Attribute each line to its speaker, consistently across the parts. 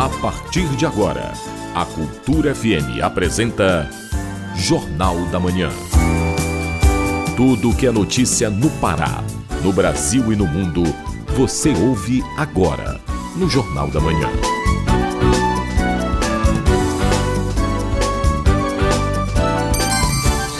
Speaker 1: A partir de agora, a Cultura FM apresenta Jornal da Manhã. Tudo que é notícia no Pará, no Brasil e no mundo, você ouve agora no Jornal da Manhã.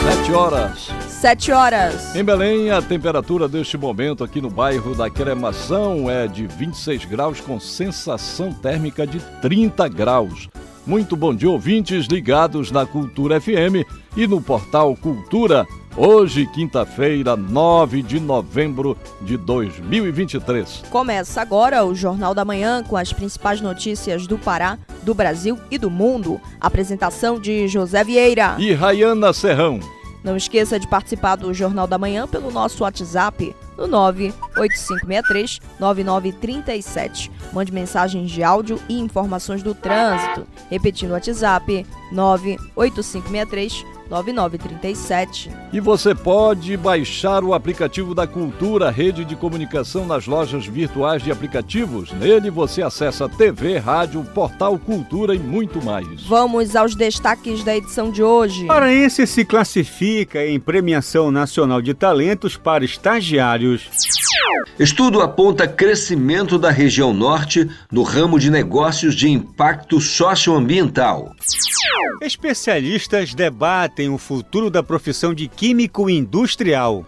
Speaker 2: Sete horas.
Speaker 3: 7 horas.
Speaker 2: Em Belém, a temperatura deste momento aqui no bairro da Cremação é de 26 graus com sensação térmica de 30 graus. Muito bom dia, ouvintes ligados na Cultura FM e no portal Cultura. Hoje, quinta-feira, 9 de novembro de 2023.
Speaker 3: Começa agora o Jornal da Manhã com as principais notícias do Pará, do Brasil e do mundo. Apresentação de José Vieira
Speaker 2: e Rayana Serrão.
Speaker 3: Não esqueça de participar do Jornal da Manhã pelo nosso WhatsApp no 98563-9937. Mande mensagens de áudio e informações do trânsito. Repetindo o WhatsApp 98563 9937.
Speaker 2: E você pode baixar o aplicativo da Cultura, rede de comunicação nas lojas virtuais de aplicativos. Nele você acessa TV, rádio, portal Cultura e muito mais.
Speaker 3: Vamos aos destaques da edição de hoje.
Speaker 4: Paraense se classifica em premiação nacional de talentos para estagiários.
Speaker 5: Estudo aponta crescimento da região norte no ramo de negócios de impacto socioambiental.
Speaker 4: Especialistas debatem o futuro da profissão de químico industrial.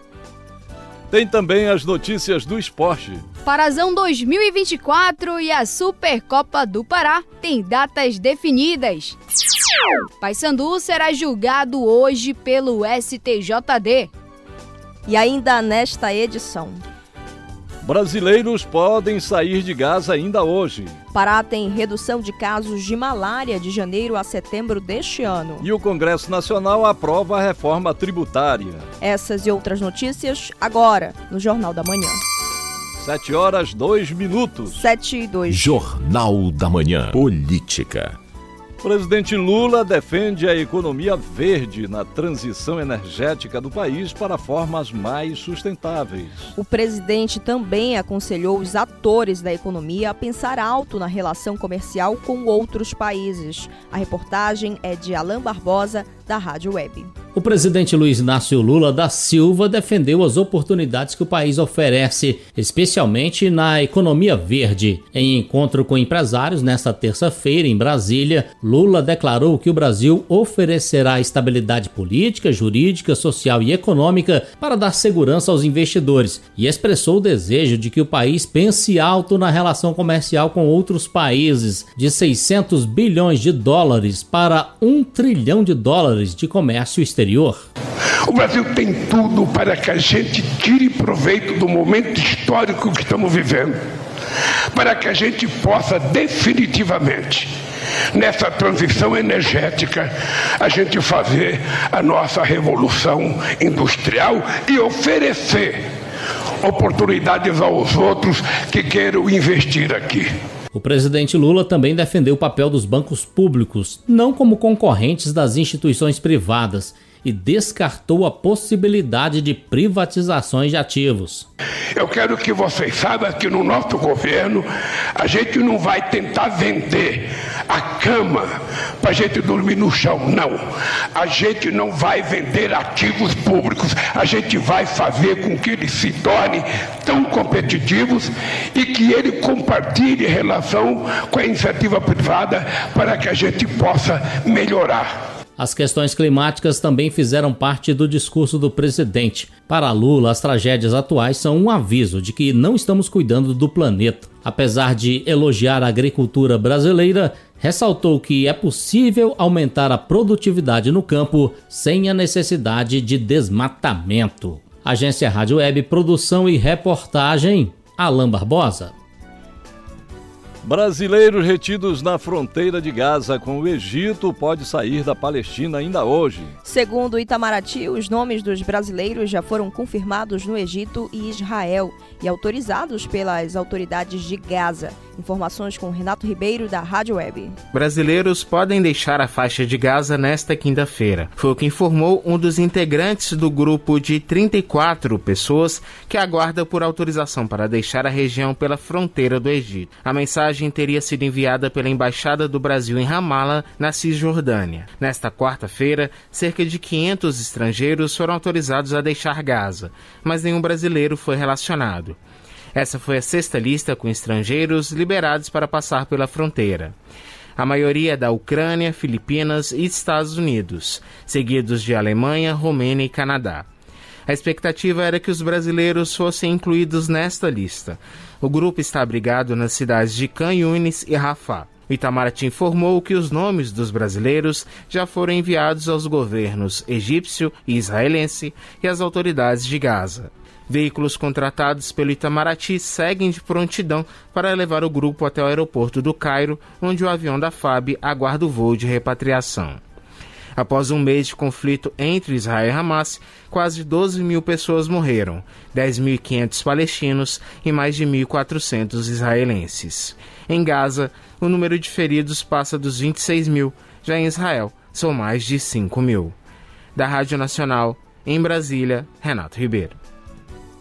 Speaker 2: Tem também as notícias do esporte.
Speaker 6: Parazão 2024 e a Supercopa do Pará têm datas definidas. Paysandu será julgado hoje pelo STJD.
Speaker 3: E ainda nesta edição.
Speaker 2: Brasileiros podem sair de Gaza ainda hoje.
Speaker 3: Pará tem redução de casos de malária de janeiro a setembro deste ano.
Speaker 2: E o Congresso Nacional aprova a reforma tributária.
Speaker 3: Essas e outras notícias agora no Jornal da Manhã.
Speaker 2: 7 horas, 2 minutos.
Speaker 3: 7 e 2.
Speaker 1: Jornal da Manhã. Política.
Speaker 2: Presidente Lula defende a economia verde na transição energética do país para formas mais sustentáveis.
Speaker 3: O presidente também aconselhou os atores da economia a pensar alto na relação comercial com outros países. A reportagem é de Alain Barbosa, da Rádio Web.
Speaker 7: O presidente Luiz Inácio Lula da Silva defendeu as oportunidades que o país oferece, especialmente na economia verde. Em encontro com empresários nesta terça-feira em Brasília, Lula declarou que o Brasil oferecerá estabilidade política, jurídica, social e econômica para dar segurança aos investidores e expressou o desejo de que o país pense alto na relação comercial com outros países, de 600 bilhões de dólares para 1 trilhão de dólares de comércio exterior exterior?
Speaker 8: O Brasil tem tudo para que a gente tire proveito do momento histórico que estamos vivendo, para que a gente possa definitivamente, nessa transição energética, a gente fazer a nossa revolução industrial e oferecer oportunidades aos outros que queiram investir aqui.
Speaker 7: O presidente Lula também defendeu o papel dos bancos públicos, não como concorrentes das instituições privadas, e descartou a possibilidade de privatizações de ativos.
Speaker 8: Eu quero que vocês saibam que no nosso governo a gente não vai tentar vender a cama para a gente dormir no chão, não. A gente não vai vender ativos públicos, a gente vai fazer com que eles se tornem tão competitivos e que ele compartilhe relação com a iniciativa privada para que a gente possa melhorar.
Speaker 7: As questões climáticas também fizeram parte do discurso do presidente. Para Lula, as tragédias atuais são um aviso de que não estamos cuidando do planeta. Apesar de elogiar a agricultura brasileira, ressaltou que é possível aumentar a produtividade no campo sem a necessidade de desmatamento. Agência Rádio Web, produção e reportagem, Alain Barbosa.
Speaker 2: Brasileiros retidos na fronteira de Gaza com o Egito pode sair da Palestina ainda hoje.
Speaker 3: Segundo Itamaraty, os nomes dos brasileiros já foram confirmados no Egito e Israel e autorizados pelas autoridades de Gaza. Informações com Renato Ribeiro, da Rádio Web.
Speaker 9: Brasileiros podem deixar a faixa de Gaza nesta quinta-feira. Foi o que informou um dos integrantes do grupo de 34 pessoas que aguarda por autorização para deixar a região pela fronteira do Egito. A mensagem teria sido enviada pela Embaixada do Brasil em Ramala, na Cisjordânia. Nesta quarta-feira, cerca de 500 estrangeiros foram autorizados a deixar Gaza, mas nenhum brasileiro foi relacionado. Essa foi a sexta lista com estrangeiros liberados para passar pela fronteira. A maioria é da Ucrânia, Filipinas e Estados Unidos, seguidos de Alemanha, Romênia e Canadá. A expectativa era que os brasileiros fossem incluídos nesta lista. O grupo está abrigado nas cidades de Canhunes e Rafah. O Itamaraty informou que os nomes dos brasileiros já foram enviados aos governos egípcio e israelense e às autoridades de Gaza. Veículos contratados pelo Itamaraty seguem de prontidão para levar o grupo até o aeroporto do Cairo, onde o avião da FAB aguarda o voo de repatriação. Após um mês de conflito entre Israel e Hamas, quase 12 mil pessoas morreram, 10.500 palestinos e mais de 1.400 israelenses. Em Gaza, o número de feridos passa dos 26 mil, já em Israel são mais de 5 mil. Da Rádio Nacional, em Brasília, Renato Ribeiro.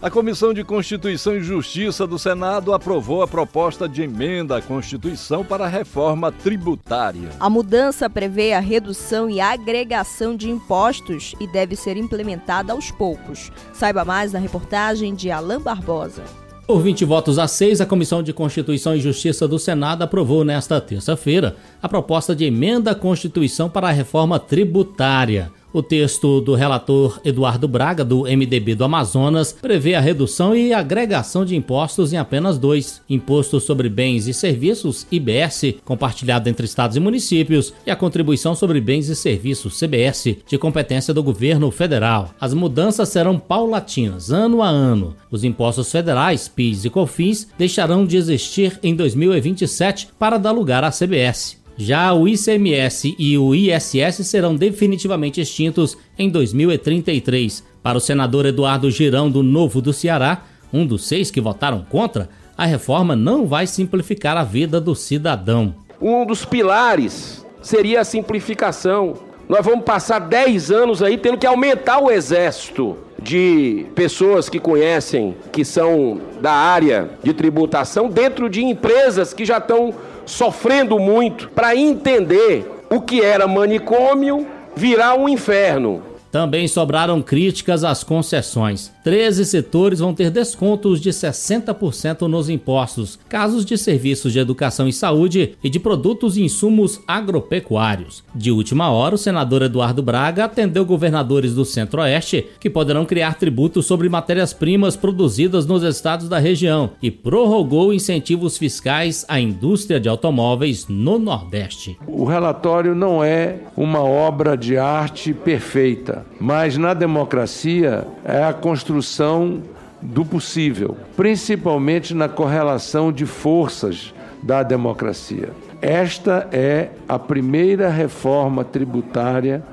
Speaker 2: A Comissão de Constituição e Justiça do Senado aprovou a proposta de emenda à Constituição para a reforma tributária.
Speaker 3: A mudança prevê a redução e agregação de impostos e deve ser implementada aos poucos. Saiba mais na reportagem de Alain Barbosa.
Speaker 7: Por 20 votos a 6, a Comissão de Constituição e Justiça do Senado aprovou nesta terça-feira a proposta de emenda à Constituição para a reforma tributária. O texto do relator Eduardo Braga, do MDB do Amazonas, prevê a redução e agregação de impostos em apenas dois: Imposto sobre Bens e Serviços, IBS, compartilhado entre estados e municípios, e a Contribuição sobre Bens e Serviços, CBS, de competência do governo federal. As mudanças serão paulatinas, ano a ano. Os impostos federais, PIS e COFINS, deixarão de existir em 2027 para dar lugar à CBS. Já o ICMS e o ISS serão definitivamente extintos em 2033. Para o senador Eduardo Girão, do Novo do Ceará, um dos seis que votaram contra, a reforma não vai simplificar a vida do cidadão.
Speaker 10: Um dos pilares seria a simplificação. Nós vamos passar 10 anos aí tendo que aumentar o exército de pessoas que conhecem, que são da área de tributação, dentro de empresas que já estão sofrendo muito para entender o que era manicômio virar um inferno.
Speaker 7: Também sobraram críticas às concessões. 13 setores vão ter descontos de 60% nos impostos, casos de serviços de educação e saúde e de produtos e insumos agropecuários. De última hora, o senador Eduardo Braga atendeu governadores do Centro-Oeste que poderão criar tributos sobre matérias-primas produzidas nos estados da região e prorrogou incentivos fiscais à indústria de automóveis no Nordeste.
Speaker 11: O relatório não é uma obra de arte perfeita, mas na democracia é a construção do possível, principalmente na correlação de forças da democracia. Esta é a primeira reforma tributária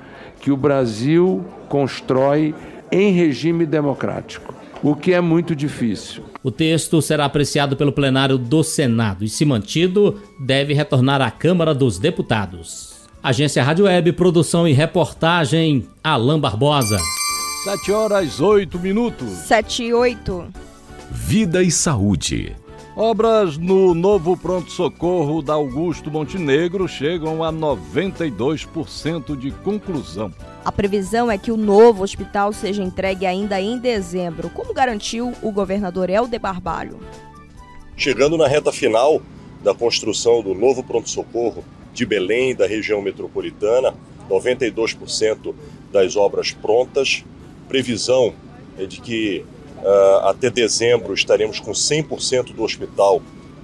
Speaker 11: que o Brasil constrói em regime democrático, o que é muito difícil.
Speaker 7: O texto será apreciado pelo plenário do Senado e, se mantido, deve retornar à Câmara dos Deputados. Agência Rádio Web, produção e reportagem, Alain Barbosa.
Speaker 2: 7 horas 8 minutos.
Speaker 3: 7 e 8.
Speaker 1: Vida e saúde.
Speaker 2: Obras no novo pronto-socorro da Augusto Montenegro chegam a 92% de conclusão.
Speaker 3: A previsão é que o novo hospital seja entregue ainda em dezembro, como garantiu o governador Helder Barbalho.
Speaker 12: Chegando na reta final da construção do novo pronto-socorro de Belém, da região metropolitana, 92% das obras prontas, previsão é de que uh, até dezembro estaremos com 100% do hospital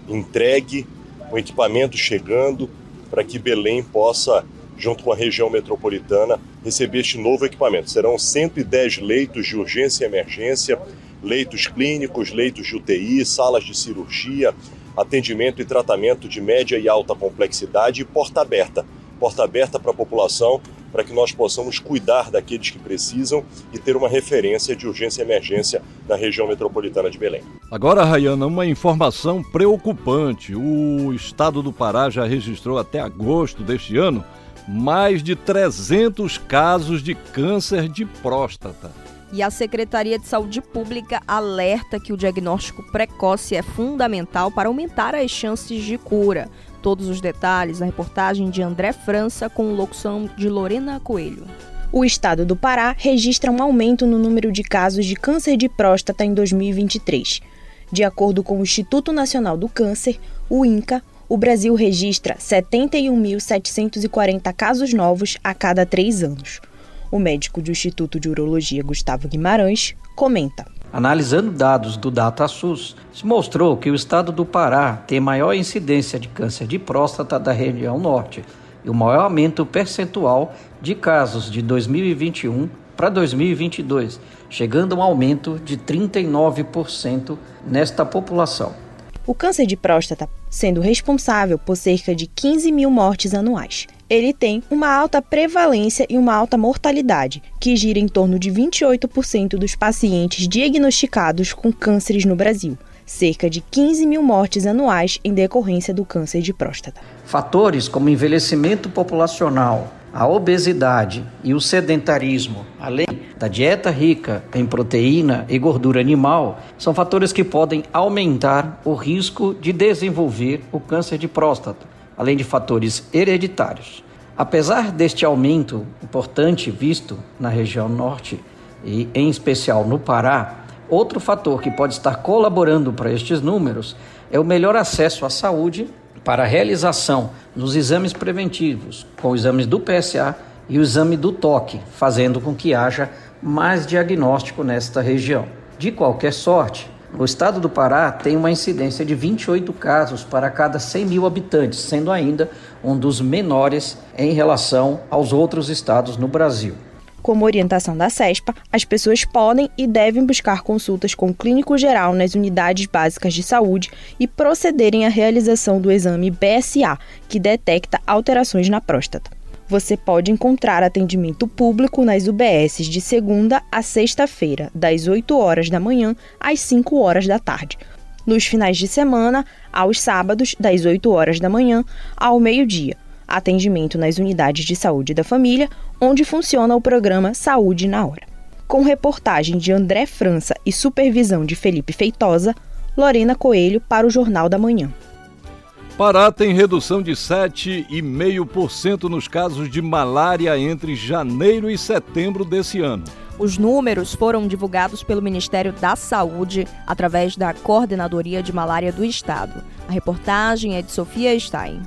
Speaker 12: entregue, com equipamento chegando, para que Belém possa, junto com a região metropolitana, receber este novo equipamento. Serão 110 leitos de urgência e emergência, leitos clínicos, leitos de UTI, salas de cirurgia, atendimento e tratamento de média e alta complexidade e porta aberta porta aberta para a população para que nós possamos cuidar daqueles que precisam e ter uma referência de urgência e emergência na região metropolitana de Belém.
Speaker 2: Agora, Rayana, uma informação preocupante. O estado do Pará já registrou até agosto deste ano mais de 300 casos de câncer de próstata.
Speaker 3: E a Secretaria de Saúde Pública alerta que o diagnóstico precoce é fundamental para aumentar as chances de cura. Todos os detalhes na reportagem de André França com locução de Lorena Coelho.
Speaker 13: O estado do Pará registra um aumento no número de casos de câncer de próstata em 2023. De acordo com o Instituto Nacional do Câncer, o INCA, o Brasil registra 71.740 casos novos a cada três anos. O médico do Instituto de Urologia, Gustavo Guimarães, comenta.
Speaker 14: Analisando dados do DataSUS, se mostrou que o estado do Pará tem maior incidência de câncer de próstata da região norte e o maior aumento percentual de casos de 2021 para 2022, chegando a um aumento de 39% nesta população.
Speaker 13: O câncer de próstata sendo responsável por cerca de 15 mil mortes anuais ele tem uma alta prevalência e uma alta mortalidade, que gira em torno de 28% dos pacientes diagnosticados com cânceres no Brasil, cerca de 15 mil mortes anuais em decorrência do câncer de próstata.
Speaker 14: Fatores como envelhecimento populacional, a obesidade e o sedentarismo, além da dieta rica em proteína e gordura animal, são fatores que podem aumentar o risco de desenvolver o câncer de próstata além de fatores hereditários. Apesar deste aumento importante visto na região norte e em especial no Pará, outro fator que pode estar colaborando para estes números é o melhor acesso à saúde para a realização dos exames preventivos, com exames do PSA e o exame do toque, fazendo com que haja mais diagnóstico nesta região. De qualquer sorte, o estado do Pará tem uma incidência de 28 casos para cada 100 mil habitantes, sendo ainda um dos menores em relação aos outros estados no Brasil.
Speaker 13: Como orientação da CESPA, as pessoas podem e devem buscar consultas com o clínico geral nas unidades básicas de saúde e procederem à realização do exame BSA, que detecta alterações na próstata. Você pode encontrar atendimento público nas UBSs de segunda a sexta-feira, das 8 horas da manhã às 5 horas da tarde. Nos finais de semana, aos sábados, das 8 horas da manhã ao meio-dia. Atendimento nas unidades de saúde da família, onde funciona o programa Saúde na Hora. Com reportagem de André França e supervisão de Felipe Feitosa, Lorena Coelho para o Jornal da Manhã.
Speaker 2: Pará tem redução de 7,5% nos casos de malária entre janeiro e setembro desse ano.
Speaker 3: Os números foram divulgados pelo Ministério da Saúde através da Coordenadoria de Malária do Estado. A reportagem é de Sofia Stein.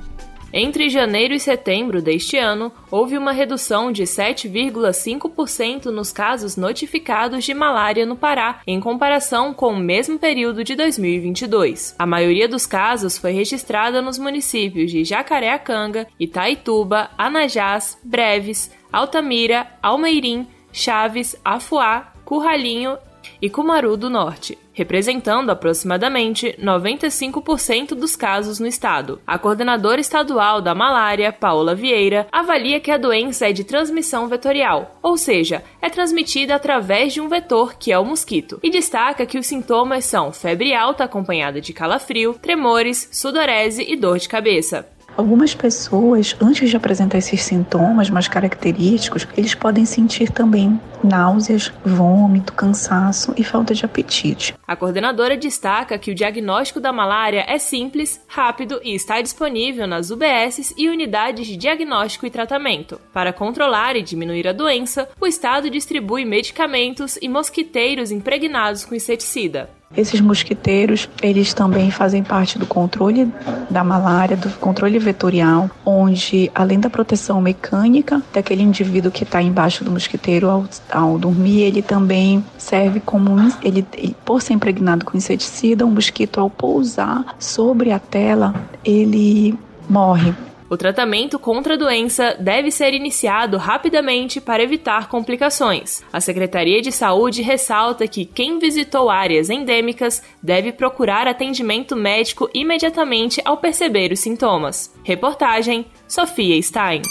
Speaker 15: Entre janeiro e setembro deste ano, houve uma redução de 7,5% nos casos notificados de malária no Pará, em comparação com o mesmo período de 2022. A maioria dos casos foi registrada nos municípios de Jacareacanga, Itaituba, Anajás, Breves, Altamira, Almeirim, Chaves, Afuá, Curralinho e Cumaru do Norte, representando aproximadamente 95% dos casos no estado. A coordenadora estadual da malária, Paula Vieira, avalia que a doença é de transmissão vetorial, ou seja, é transmitida através de um vetor que é o mosquito, e destaca que os sintomas são febre alta acompanhada de calafrio, tremores, sudorese e dor de cabeça.
Speaker 16: Algumas pessoas, antes de apresentar esses sintomas mais característicos, eles podem sentir também náuseas, vômito, cansaço e falta de apetite.
Speaker 15: A coordenadora destaca que o diagnóstico da malária é simples, rápido e está disponível nas UBSs e unidades de diagnóstico e tratamento. Para controlar e diminuir a doença, o estado distribui medicamentos e mosquiteiros impregnados com inseticida.
Speaker 16: Esses mosquiteiros, eles também fazem parte do controle da malária, do controle vetorial, onde além da proteção mecânica daquele indivíduo que está embaixo do mosquiteiro ao, ao, dormir, ele também serve como ele, ele, por ser impregnado com inseticida, um mosquito ao pousar sobre a tela, ele morre
Speaker 15: o tratamento contra a doença deve ser iniciado rapidamente para evitar complicações. A Secretaria de Saúde ressalta que quem visitou áreas endêmicas deve procurar atendimento médico imediatamente ao perceber os sintomas. Reportagem Sofia Stein.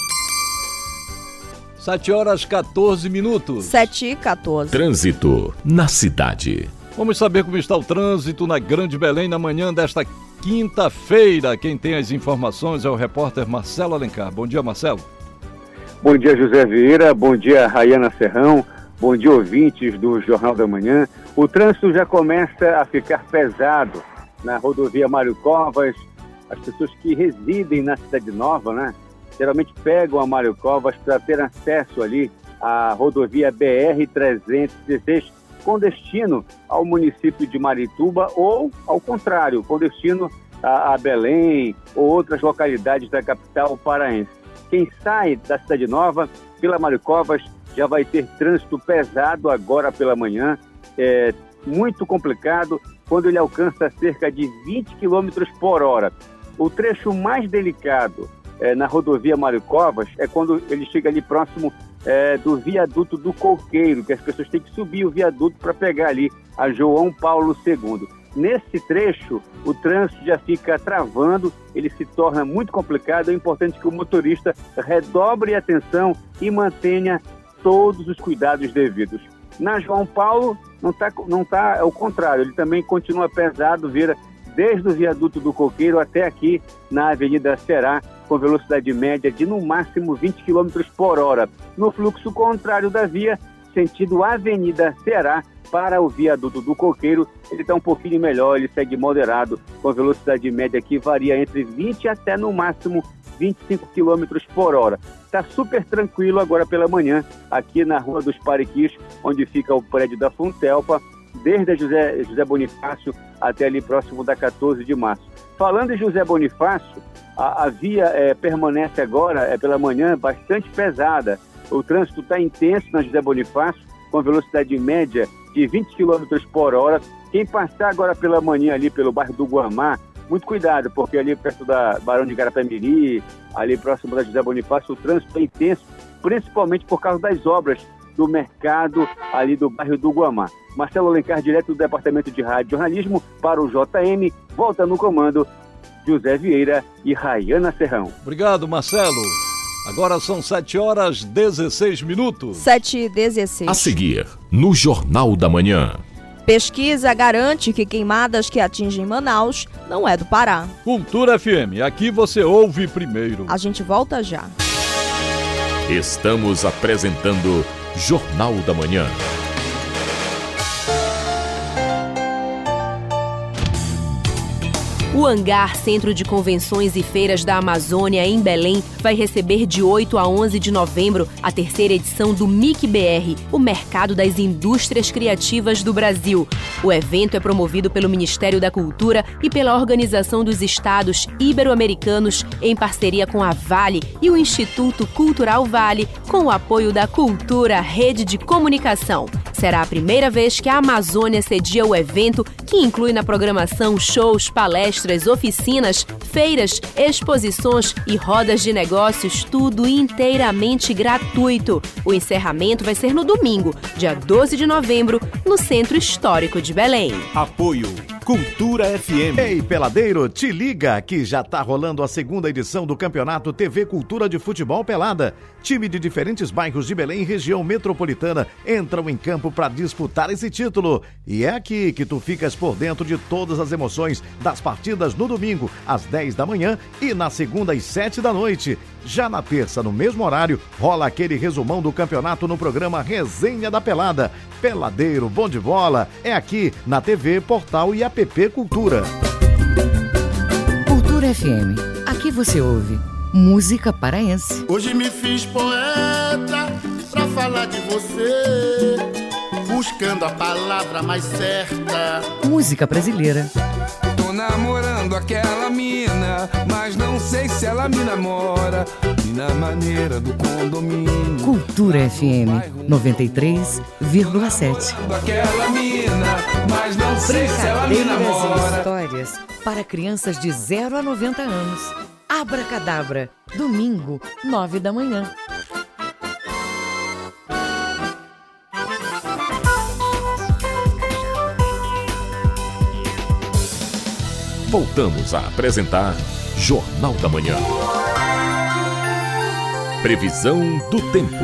Speaker 2: 7 horas 14 minutos.
Speaker 3: 7 e 14.
Speaker 1: Trânsito na cidade.
Speaker 2: Vamos saber como está o trânsito na Grande Belém na manhã desta quinta-feira. Quem tem as informações é o repórter Marcelo Alencar. Bom dia, Marcelo.
Speaker 17: Bom dia, José Vieira. Bom dia, Rayana Serrão. Bom dia, ouvintes do Jornal da Manhã. O trânsito já começa a ficar pesado na rodovia Mário Covas. As pessoas que residem na Cidade Nova, né? Geralmente pegam a Mário Covas para ter acesso ali à rodovia BR-316 com destino ao município de Marituba ou, ao contrário, com destino a, a Belém ou outras localidades da capital paraense. Quem sai da Cidade Nova pela Mário Covas já vai ter trânsito pesado agora pela manhã, é muito complicado quando ele alcança cerca de 20 km por hora. O trecho mais delicado é, na rodovia Mário Covas é quando ele chega ali próximo é, do viaduto do Coqueiro, que as pessoas têm que subir o viaduto para pegar ali a João Paulo II. Nesse trecho, o trânsito já fica travando, ele se torna muito complicado. É importante que o motorista redobre a atenção e mantenha todos os cuidados devidos. Na João Paulo, não está não tá, é o contrário, ele também continua pesado, vira desde o viaduto do Coqueiro até aqui na Avenida Será, com velocidade média de no máximo 20 km por hora. No fluxo contrário da via, sentido Avenida Será, para o viaduto do Coqueiro, ele está um pouquinho melhor, ele segue moderado, com velocidade média que varia entre 20 até no máximo 25 km por hora. Está super tranquilo agora pela manhã, aqui na Rua dos Pariquis, onde fica o prédio da Funtelpa, desde José, José Bonifácio até ali próximo da 14 de março. Falando em José Bonifácio, a, a via é, permanece agora, é pela manhã, bastante pesada. O trânsito está intenso na José Bonifácio, com velocidade média de 20 km por hora. Quem passar agora pela manhã ali pelo bairro do Guamá, muito cuidado, porque ali perto da Barão de Garapé-Miri, ali próximo da José Bonifácio, o trânsito é intenso, principalmente por causa das obras do mercado ali do bairro do Guamá. Marcelo Alencar, direto do Departamento de Rádio e Jornalismo, para o JM, volta no comando José Vieira e Rayana Serrão.
Speaker 2: Obrigado, Marcelo. Agora são 7 horas 16 minutos.
Speaker 3: 7 e 16.
Speaker 1: A seguir, no Jornal da Manhã.
Speaker 3: Pesquisa garante que queimadas que atingem Manaus não é do Pará.
Speaker 2: Cultura FM, aqui você ouve primeiro.
Speaker 3: A gente volta já.
Speaker 1: Estamos apresentando Jornal da Manhã.
Speaker 18: O Hangar Centro de Convenções e Feiras da Amazônia, em Belém, vai receber de 8 a 11 de novembro a terceira edição do MIC-BR, o Mercado das Indústrias Criativas do Brasil. O evento é promovido pelo Ministério da Cultura e pela Organização dos Estados Ibero-Americanos, em parceria com a Vale e o Instituto Cultural Vale, com o apoio da Cultura Rede de Comunicação. Será a primeira vez que a Amazônia cedia o evento, que inclui na programação shows, palestras, oficinas, feiras, exposições e rodas de negócios, tudo inteiramente gratuito. O encerramento vai ser no domingo, dia 12 de novembro, no Centro Histórico de Belém.
Speaker 19: Apoio Cultura FM.
Speaker 20: Ei, peladeiro, te liga que já tá rolando a segunda edição do Campeonato TV Cultura de Futebol Pelada. Time de diferentes bairros de Belém e região metropolitana entram em campo para disputar esse título. E é aqui que tu ficas por dentro de todas as emoções das partidas no domingo, às 10 da manhã e na segunda às 7 da noite. Já na terça, no mesmo horário, rola aquele resumão do campeonato no programa Resenha da Pelada. Peladeiro, bom de bola, é aqui na TV, portal e app Cultura.
Speaker 21: Cultura FM. Aqui você ouve música paraense.
Speaker 22: Hoje me fiz poeta pra falar de você, buscando a palavra mais certa.
Speaker 21: Música brasileira.
Speaker 23: Tô namorando aquela mina, mas não sei se ela me namora. E na maneira do condomínio.
Speaker 21: Cultura FM 93,7.
Speaker 23: Aquela mina, mas não sei se ela me namora.
Speaker 21: histórias para crianças de 0 a 90 anos. Abracadabra, domingo, 9 da manhã.
Speaker 1: Voltamos a apresentar Jornal da Manhã. Previsão do tempo.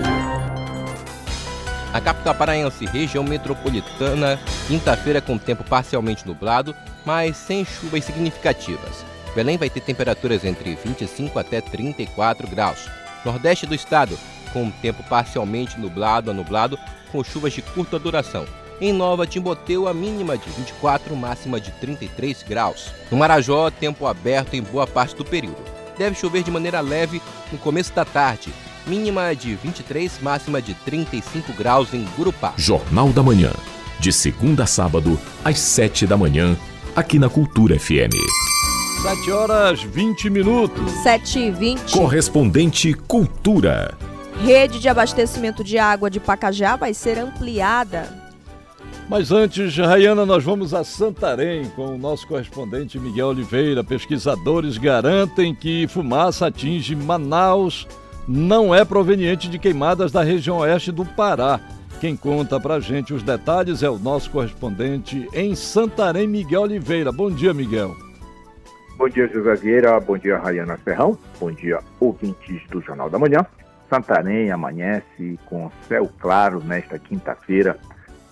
Speaker 24: A capital paraense, região metropolitana, quinta-feira com tempo parcialmente nublado, mas sem chuvas significativas. Belém vai ter temperaturas entre 25 até 34 graus. Nordeste do estado, com tempo parcialmente nublado a nublado, com chuvas de curta duração. Em Nova Timboteu, a mínima de 24, máxima de 33 graus. No Marajó, tempo aberto em boa parte do período. Deve chover de maneira leve no começo da tarde. Mínima de 23, máxima de 35 graus em Gurupá.
Speaker 1: Jornal da Manhã. De segunda a sábado, às 7 da manhã, aqui na Cultura FM.
Speaker 2: 7 horas 20 minutos.
Speaker 3: 7 e 20.
Speaker 1: Correspondente Cultura.
Speaker 3: Rede de abastecimento de água de Pacajá vai ser ampliada.
Speaker 2: Mas antes, Rayana, nós vamos a Santarém com o nosso correspondente Miguel Oliveira. Pesquisadores garantem que fumaça atinge Manaus não é proveniente de queimadas da região oeste do Pará. Quem conta pra gente os detalhes é o nosso correspondente em Santarém, Miguel Oliveira. Bom dia, Miguel.
Speaker 25: Bom dia, José Vieira. Bom dia, Rayana Ferrão. Bom dia, ouvintes do Jornal da Manhã. Santarém amanhece com céu claro nesta quinta-feira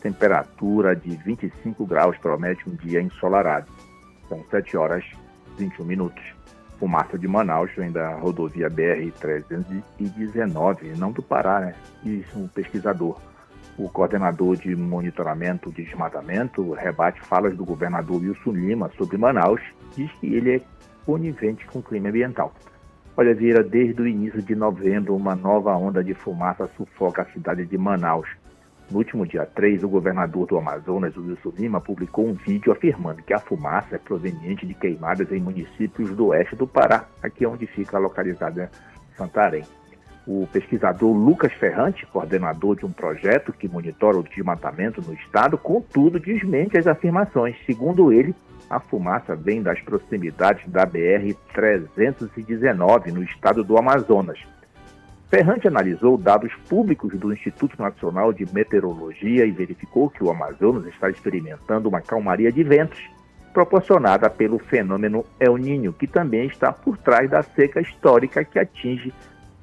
Speaker 25: temperatura de 25 graus promete um dia ensolarado. São 7 horas 21 minutos. Fumaça de Manaus vem da rodovia BR-319, não do Pará, né? Diz um pesquisador. O coordenador de monitoramento de desmatamento rebate falas do governador Wilson Lima sobre Manaus, diz que ele é conivente com o clima ambiental. Olha, Vira, desde o início de novembro, uma nova onda de fumaça sufoca a cidade de Manaus. No último dia 3, o governador do Amazonas, Wilson Lima, publicou um vídeo afirmando que a fumaça é proveniente de queimadas em municípios do oeste do Pará, aqui é onde fica localizada Santarém. O pesquisador Lucas Ferrante, coordenador de um projeto que monitora o desmatamento no estado, contudo desmente as afirmações. Segundo ele, a fumaça vem das proximidades da BR-319, no estado do Amazonas. Ferrante analisou dados públicos do Instituto Nacional de Meteorologia e verificou que o Amazonas está experimentando uma calmaria de ventos proporcionada pelo fenômeno El Niño, que também está por trás da seca histórica que atinge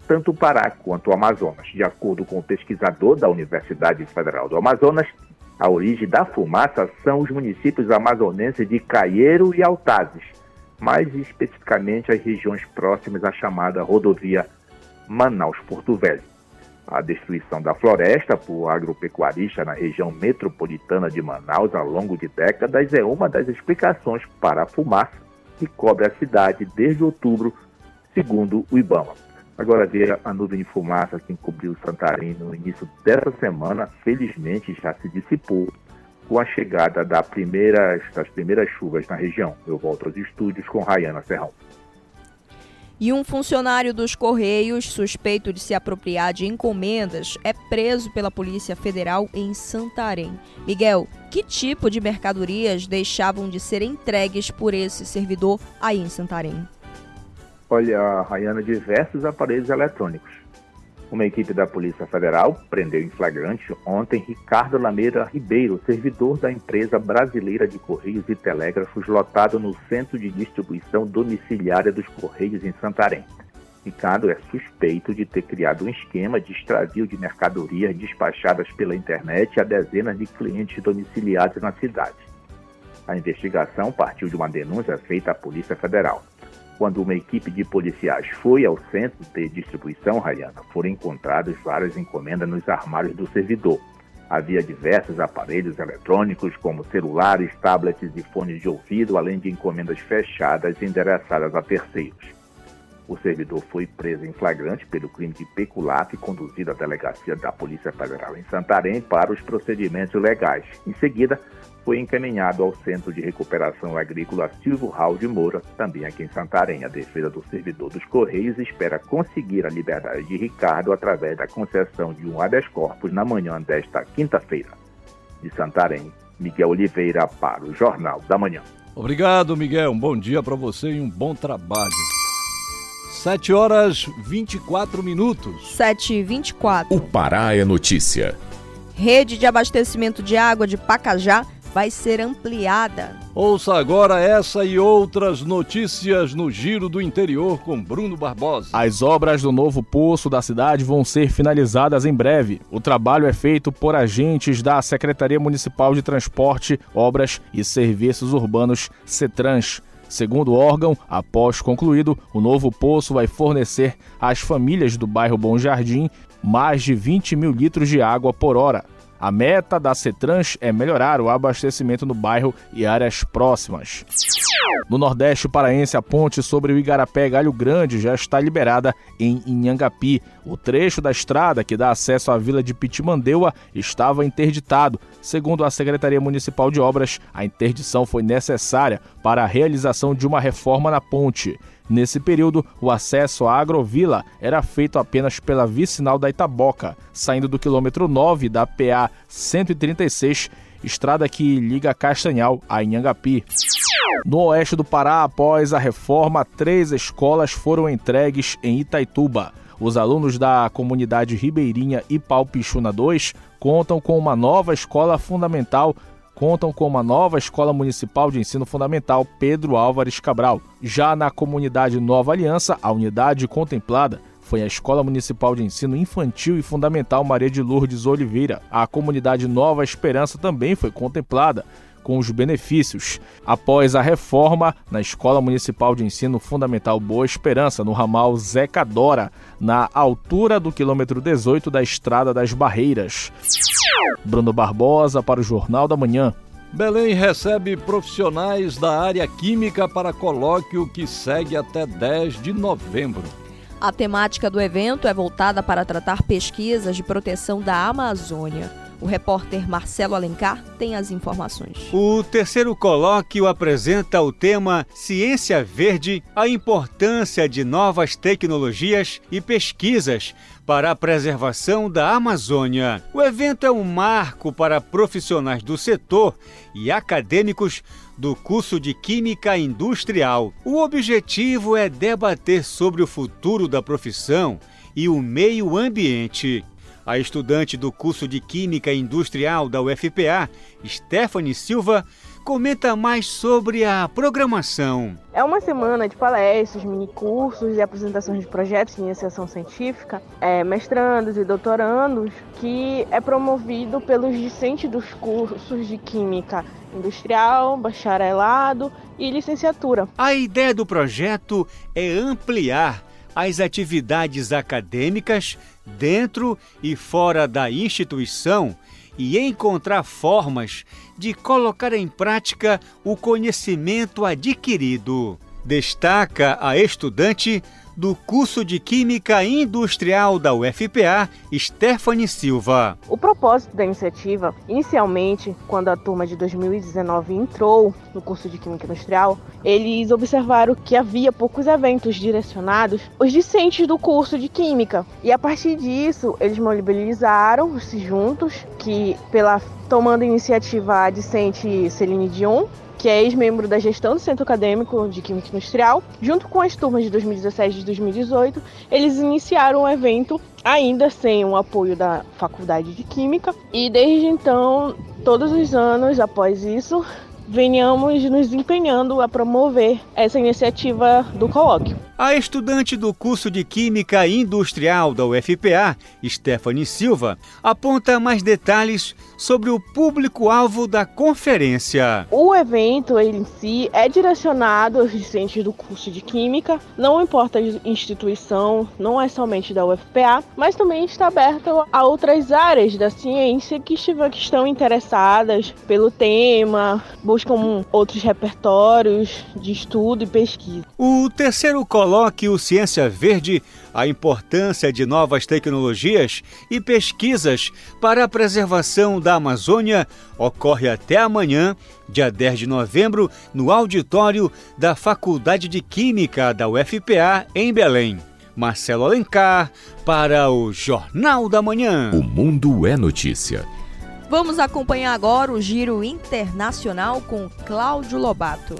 Speaker 25: tanto o Pará quanto o Amazonas. De acordo com o pesquisador da Universidade Federal do Amazonas, a origem da fumaça são os municípios amazonenses de Caieiro e Altazes, mais especificamente as regiões próximas à chamada rodovia Manaus-Porto Velho. A destruição da floresta por agropecuarista na região metropolitana de Manaus ao longo de décadas é uma das explicações para a fumaça que cobre a cidade desde outubro, segundo o IBAMA. Agora ver a nuvem de fumaça que encobriu Santarém no início dessa semana, felizmente já se dissipou com a chegada da primeira, das primeiras chuvas na região. Eu volto aos estúdios com Rayana Serrão
Speaker 3: e um funcionário dos Correios, suspeito de se apropriar de encomendas, é preso pela Polícia Federal em Santarém. Miguel, que tipo de mercadorias deixavam de ser entregues por esse servidor aí em Santarém?
Speaker 25: Olha, Rayana, diversos aparelhos eletrônicos uma equipe da Polícia Federal prendeu em flagrante ontem Ricardo Lameira Ribeiro, servidor da empresa brasileira de Correios e Telégrafos, lotado no Centro de Distribuição Domiciliária dos Correios em Santarém. Ricardo é suspeito de ter criado um esquema de extravio de mercadorias despachadas pela internet a dezenas de clientes domiciliados na cidade. A investigação partiu de uma denúncia feita à Polícia Federal. Quando uma equipe de policiais foi ao centro de distribuição, Rayana, foram encontradas várias encomendas nos armários do servidor. Havia diversos aparelhos eletrônicos, como celulares, tablets e fones de ouvido, além de encomendas fechadas endereçadas a terceiros. O servidor foi preso em flagrante pelo crime de peculato e conduzido à delegacia da Polícia Federal em Santarém para os procedimentos legais. Em seguida, foi encaminhado ao Centro de Recuperação Agrícola Silvio Raul de Moura, também aqui em Santarém. A defesa do servidor dos Correios espera conseguir a liberdade de Ricardo através da concessão de um habeas corpus na manhã desta quinta-feira. De Santarém, Miguel Oliveira para o Jornal da Manhã.
Speaker 2: Obrigado, Miguel. Um bom dia para você e um bom trabalho. 7 horas 24 minutos.
Speaker 3: 7 e 24.
Speaker 1: O Pará é notícia.
Speaker 3: Rede de abastecimento de água de Pacajá vai ser ampliada.
Speaker 2: Ouça agora essa e outras notícias no Giro do Interior com Bruno Barbosa.
Speaker 26: As obras do novo poço da cidade vão ser finalizadas em breve. O trabalho é feito por agentes da Secretaria Municipal de Transporte, Obras e Serviços Urbanos, CETRANS. Segundo o órgão, após concluído, o novo poço vai fornecer às famílias do bairro Bom Jardim mais de 20 mil litros de água por hora. A meta da Cetrans é melhorar o abastecimento no bairro e áreas próximas. No Nordeste paraense, a ponte sobre o Igarapé Galho Grande já está liberada em Inhangapi. O trecho da estrada que dá acesso à vila de Pitimandeua estava interditado. Segundo a Secretaria Municipal de Obras, a interdição foi necessária para a realização de uma reforma na ponte. Nesse período, o acesso à Agrovila era feito apenas pela vicinal da Itaboca, saindo do quilômetro 9 da PA 136, estrada que liga Castanhal a Inhangapi. No oeste do Pará, após a reforma, três escolas foram entregues em Itaituba. Os alunos da comunidade ribeirinha Ipalpixuna 2 contam com uma nova escola fundamental contam com uma nova Escola Municipal de Ensino Fundamental Pedro Álvares Cabral. Já na comunidade Nova Aliança, a unidade contemplada foi a Escola Municipal de Ensino Infantil e Fundamental Maria de Lourdes Oliveira. A comunidade Nova Esperança também foi contemplada com os benefícios. Após a reforma na Escola Municipal de Ensino Fundamental Boa Esperança, no ramal Zeca Dora, na altura do quilômetro 18 da Estrada das Barreiras. Bruno Barbosa para o Jornal da Manhã.
Speaker 2: Belém recebe profissionais da área química para colóquio que segue até 10 de novembro.
Speaker 3: A temática do evento é voltada para tratar pesquisas de proteção da Amazônia. O repórter Marcelo Alencar tem as informações.
Speaker 19: O terceiro colóquio apresenta o tema Ciência Verde, a importância de novas tecnologias e pesquisas para a preservação da Amazônia. O evento é um marco para profissionais do setor e acadêmicos do curso de Química Industrial. O objetivo é debater sobre o futuro da profissão e o meio ambiente. A estudante do curso de Química Industrial da UFPA, Stephanie Silva, comenta mais sobre a programação.
Speaker 27: É uma semana de palestras, minicursos e apresentações de projetos de iniciação científica, é, mestrandos e doutorandos, que é promovido pelos discentes dos cursos de Química Industrial, Bacharelado e Licenciatura.
Speaker 19: A ideia do projeto é ampliar as atividades acadêmicas dentro e fora da instituição e encontrar formas de colocar em prática o conhecimento adquirido. Destaca a estudante do curso de Química Industrial da UFPA, Stephanie Silva.
Speaker 27: O propósito da iniciativa, inicialmente, quando a turma de 2019 entrou no curso de Química Industrial, eles observaram que havia poucos eventos direcionados aos discentes do curso de Química. E a partir disso, eles mobilizaram-se juntos, que pela tomando iniciativa a discente Celine Dion, que é ex-membro da gestão do Centro Acadêmico de Química Industrial, junto com as turmas de 2017 e 2018, eles iniciaram o evento ainda sem o apoio da Faculdade de Química, e desde então, todos os anos após isso, venhamos nos empenhando a promover essa iniciativa do colóquio.
Speaker 19: A estudante do curso de Química Industrial da UFPA, Stephanie Silva, aponta mais detalhes sobre o público-alvo da conferência.
Speaker 27: O evento em si é direcionado aos discentes do curso de Química, não importa a instituição, não é somente da UFPA, mas também está aberto a outras áreas da ciência que estão interessadas pelo tema, buscam outros repertórios de estudo e pesquisa.
Speaker 19: O terceiro colóquio Ciência Verde, a importância de novas tecnologias e pesquisas para a preservação da Amazônia, ocorre até amanhã, dia 10 de novembro, no auditório da Faculdade de Química da UFPA, em Belém. Marcelo Alencar, para o Jornal da Manhã.
Speaker 1: O Mundo é Notícia.
Speaker 3: Vamos acompanhar agora o giro internacional com Cláudio Lobato.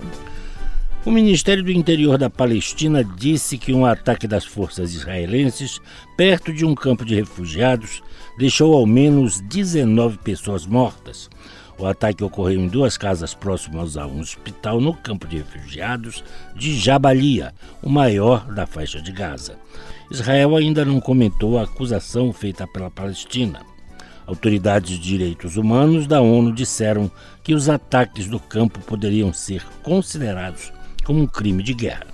Speaker 28: O Ministério do Interior da Palestina disse que um ataque das forças israelenses perto de um campo de refugiados deixou ao menos 19 pessoas mortas. O ataque ocorreu em duas casas próximas a um hospital no campo de refugiados de Jabalia, o maior da faixa de Gaza. Israel ainda não comentou a acusação feita pela Palestina. Autoridades de direitos humanos da ONU disseram que os ataques do campo poderiam ser considerados como um crime de guerra.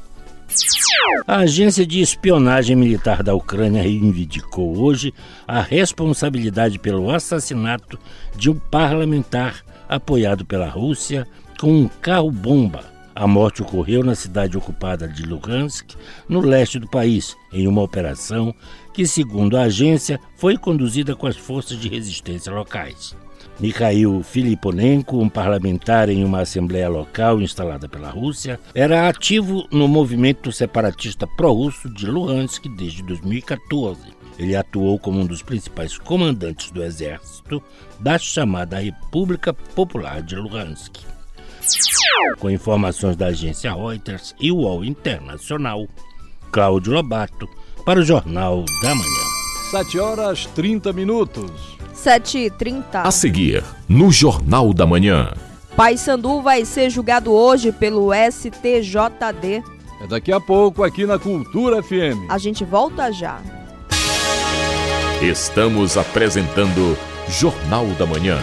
Speaker 28: A agência de espionagem militar da Ucrânia reivindicou hoje a responsabilidade pelo assassinato de um parlamentar apoiado pela Rússia com um carro-bomba. A morte ocorreu na cidade ocupada de Luhansk, no leste do país, em uma operação que, segundo a agência, foi conduzida com as forças de resistência locais. Mikhail Filiponenko, um parlamentar em uma assembleia local instalada pela Rússia, era ativo no movimento separatista pró-russo de Luhansk desde 2014. Ele atuou como um dos principais comandantes do exército da chamada República Popular de Luhansk. Com informações da agência Reuters e UOL Internacional, Cláudio Lobato, para o Jornal da Manhã.
Speaker 2: 7 horas 30 minutos.
Speaker 3: 7h30.
Speaker 1: A seguir, no Jornal da Manhã.
Speaker 3: Paysandu vai ser julgado hoje pelo STJD.
Speaker 2: É daqui a pouco aqui na Cultura FM.
Speaker 3: A gente volta já.
Speaker 1: Estamos apresentando Jornal da Manhã.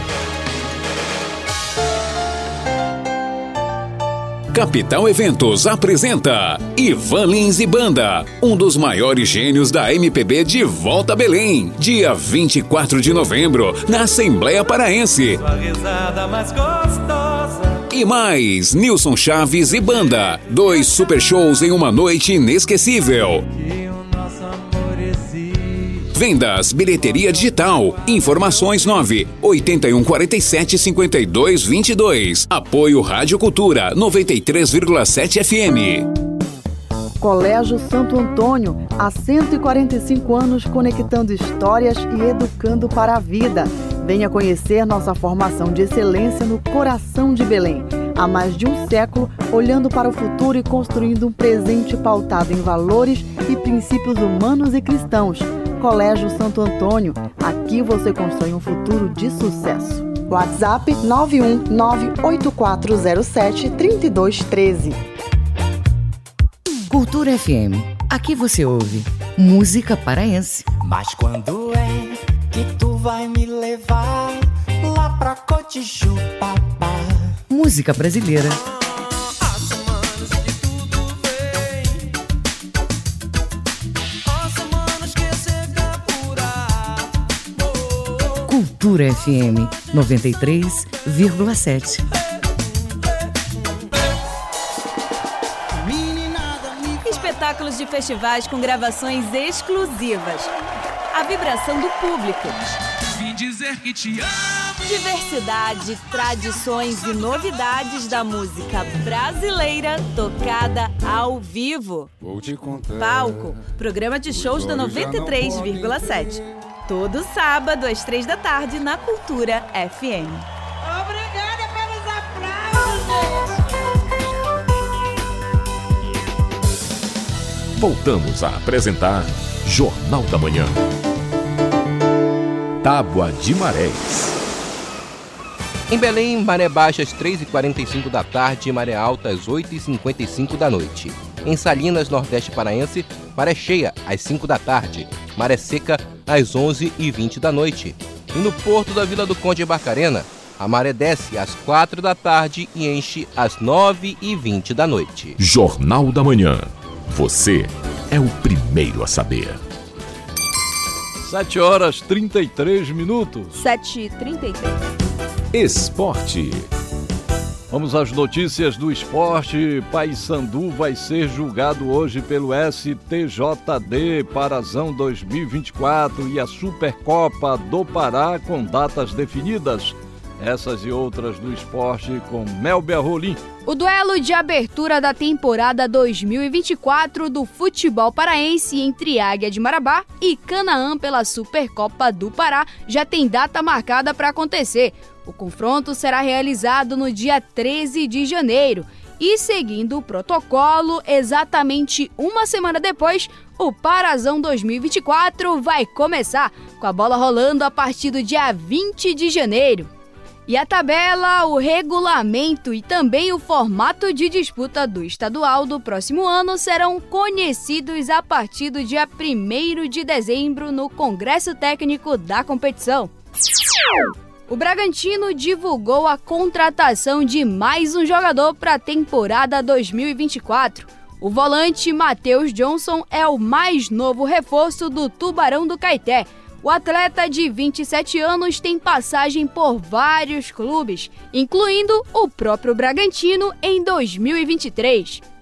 Speaker 29: Capital Eventos apresenta Ivan Lins e Banda, um dos maiores gênios da MPB de volta a Belém, dia 24 de novembro, na Assembleia Paraense. E mais, Nilson Chaves e Banda, dois super shows em uma noite inesquecível. Vendas, bilheteria digital. Informações 9 8147 52 22. Apoio Rádio Cultura 93,7 FM.
Speaker 30: Colégio Santo Antônio, há 145 anos conectando histórias e educando para a vida. Venha conhecer nossa formação de excelência no coração de Belém. Há mais de um século, olhando para o futuro e construindo um presente pautado em valores e princípios humanos e cristãos. Colégio Santo Antônio. Aqui você constrói um futuro de sucesso. WhatsApp 91984073213.
Speaker 31: Cultura FM. Aqui você ouve música paraense.
Speaker 32: Mas quando é que tu vai me levar lá pra Cotichu, papá?
Speaker 31: Música brasileira. Cultura FM 93,7.
Speaker 33: Espetáculos de festivais com gravações exclusivas. A vibração do público.
Speaker 23: Vim dizer que te amo.
Speaker 33: Diversidade, tradições e novidades da música brasileira tocada ao vivo.
Speaker 23: Vou te contar.
Speaker 33: Palco, programa de shows da 93,7. Todo sábado às três da tarde na Cultura FM.
Speaker 34: Obrigada pelos aplausos!
Speaker 1: Voltamos a apresentar Jornal da Manhã. Tábua de Marés.
Speaker 24: Em Belém, maré baixa às 3h45 da tarde e maré alta às 8h55 da noite. Em Salinas, Nordeste Paraense, maré cheia às 5 da tarde, maré seca às 11h20 da noite. E no porto da Vila do Conde em Barcarena, a maré desce às 4 da tarde e enche às 9h20 da noite.
Speaker 1: Jornal da Manhã. Você é o primeiro a saber.
Speaker 2: 7 horas 33 minutos.
Speaker 3: 7h33.
Speaker 1: Esporte.
Speaker 2: Vamos às notícias do esporte. Paysandu vai ser julgado hoje pelo STJD Parazão 2024 e a Supercopa do Pará com datas definidas. Essas e outras do esporte com Melber Rolim.
Speaker 35: O duelo de abertura da temporada 2024 do futebol paraense entre Águia de Marabá e Canaã pela Supercopa do Pará já tem data marcada para acontecer. O confronto será realizado no dia 13 de janeiro. E seguindo o protocolo, exatamente uma semana depois, o Parazão 2024 vai começar, com a bola rolando a partir do dia 20 de janeiro. E a tabela, o regulamento e também o formato de disputa do estadual do próximo ano serão conhecidos a partir do dia 1 de dezembro no Congresso Técnico da competição. O Bragantino divulgou a contratação de mais um jogador para a temporada 2024. O volante Matheus Johnson é o mais novo reforço do Tubarão do Caeté o atleta de 27 anos tem passagem por vários clubes, incluindo o próprio Bragantino em 2023.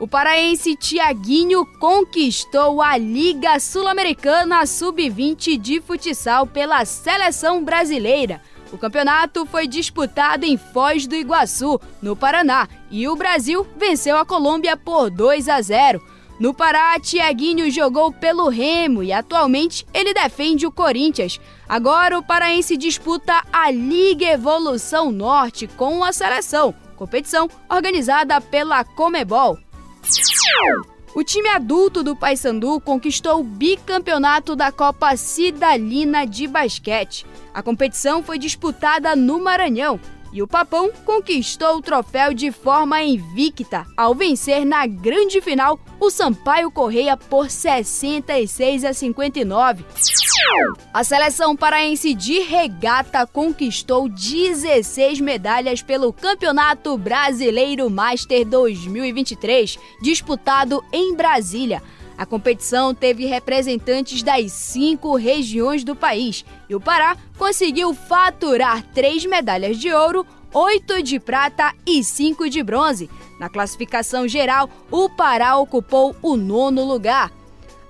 Speaker 35: O paraense Tiaguinho conquistou a Liga Sul-Americana Sub-20 de futsal pela seleção brasileira. O campeonato foi disputado em Foz do Iguaçu, no Paraná, e o Brasil venceu a Colômbia por 2 a 0. No Pará, Tiaguinho jogou pelo Remo e atualmente ele defende o Corinthians. Agora o paraense disputa a Liga Evolução Norte com a seleção, competição organizada pela Comebol. O time adulto do Paysandu conquistou o bicampeonato da Copa Cidalina de basquete. A competição foi disputada no Maranhão e o Papão conquistou o troféu de forma invicta ao vencer na grande final o Sampaio Correia por 66 a 59. A seleção paraense de regata conquistou 16 medalhas pelo Campeonato Brasileiro Master 2023, disputado em Brasília. A competição teve representantes das cinco regiões do país e o Pará conseguiu faturar três medalhas de ouro, oito de prata e cinco de bronze. Na classificação geral, o Pará ocupou o nono lugar.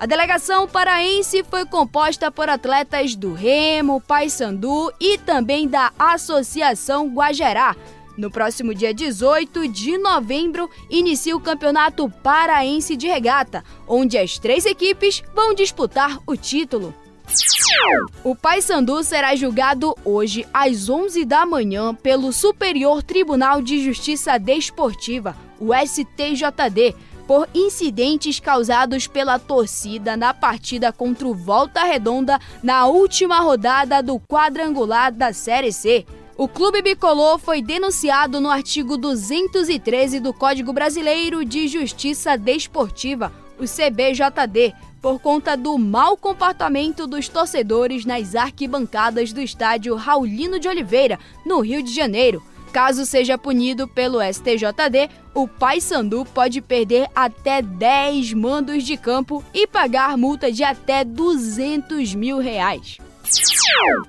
Speaker 35: A delegação paraense foi composta por atletas do Remo, Paysandu e também da Associação Guajerá. No próximo dia 18 de novembro, inicia o Campeonato Paraense de Regata, onde as três equipes vão disputar o título. O Paysandu será julgado hoje às 11 da manhã pelo Superior Tribunal de Justiça Desportiva, o STJD, por incidentes causados pela torcida na partida contra o Volta Redonda na última rodada do quadrangular da Série C. O Clube Bicolor foi denunciado no artigo 213 do Código Brasileiro de Justiça Desportiva, o CBJD, por conta do mau comportamento dos torcedores nas arquibancadas do estádio Raulino de Oliveira, no Rio de Janeiro. Caso seja punido pelo STJD, o Paysandu pode perder até 10 mandos de campo e pagar multa de até 200 mil reais.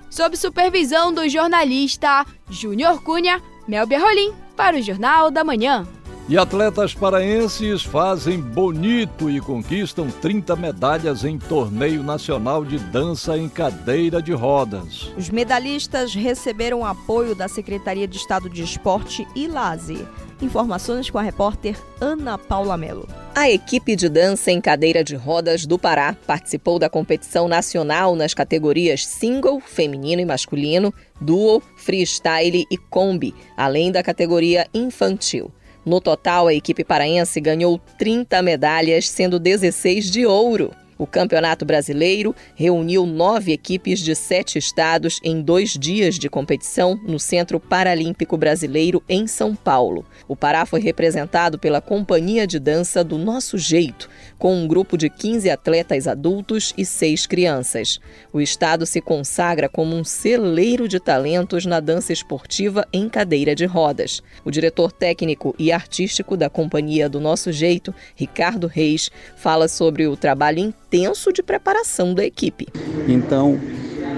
Speaker 35: Sob supervisão do jornalista Júnior Cunha, Mel Berrolim, para o Jornal da Manhã.
Speaker 2: E atletas paraenses fazem bonito e conquistam 30 medalhas em torneio nacional de dança em cadeira de rodas.
Speaker 36: Os medalhistas receberam apoio da Secretaria de Estado de Esporte e Lazer. Informações com a repórter Ana Paula Melo.
Speaker 3: A equipe de dança em cadeira de rodas do Pará participou da competição nacional nas categorias single, feminino e masculino, duo, freestyle e combi, além da categoria infantil. No total, a equipe paraense ganhou 30 medalhas, sendo 16 de ouro. O Campeonato Brasileiro reuniu nove equipes de sete estados em dois dias de competição no Centro Paralímpico Brasileiro, em São Paulo. O Pará foi representado pela Companhia de Dança do Nosso Jeito, com um grupo de 15 atletas adultos e seis crianças. O estado se consagra como um celeiro de talentos na dança esportiva em cadeira de rodas. O diretor técnico e artístico da Companhia do Nosso Jeito, Ricardo Reis, fala sobre o trabalho intenso de preparação da equipe.
Speaker 37: Então,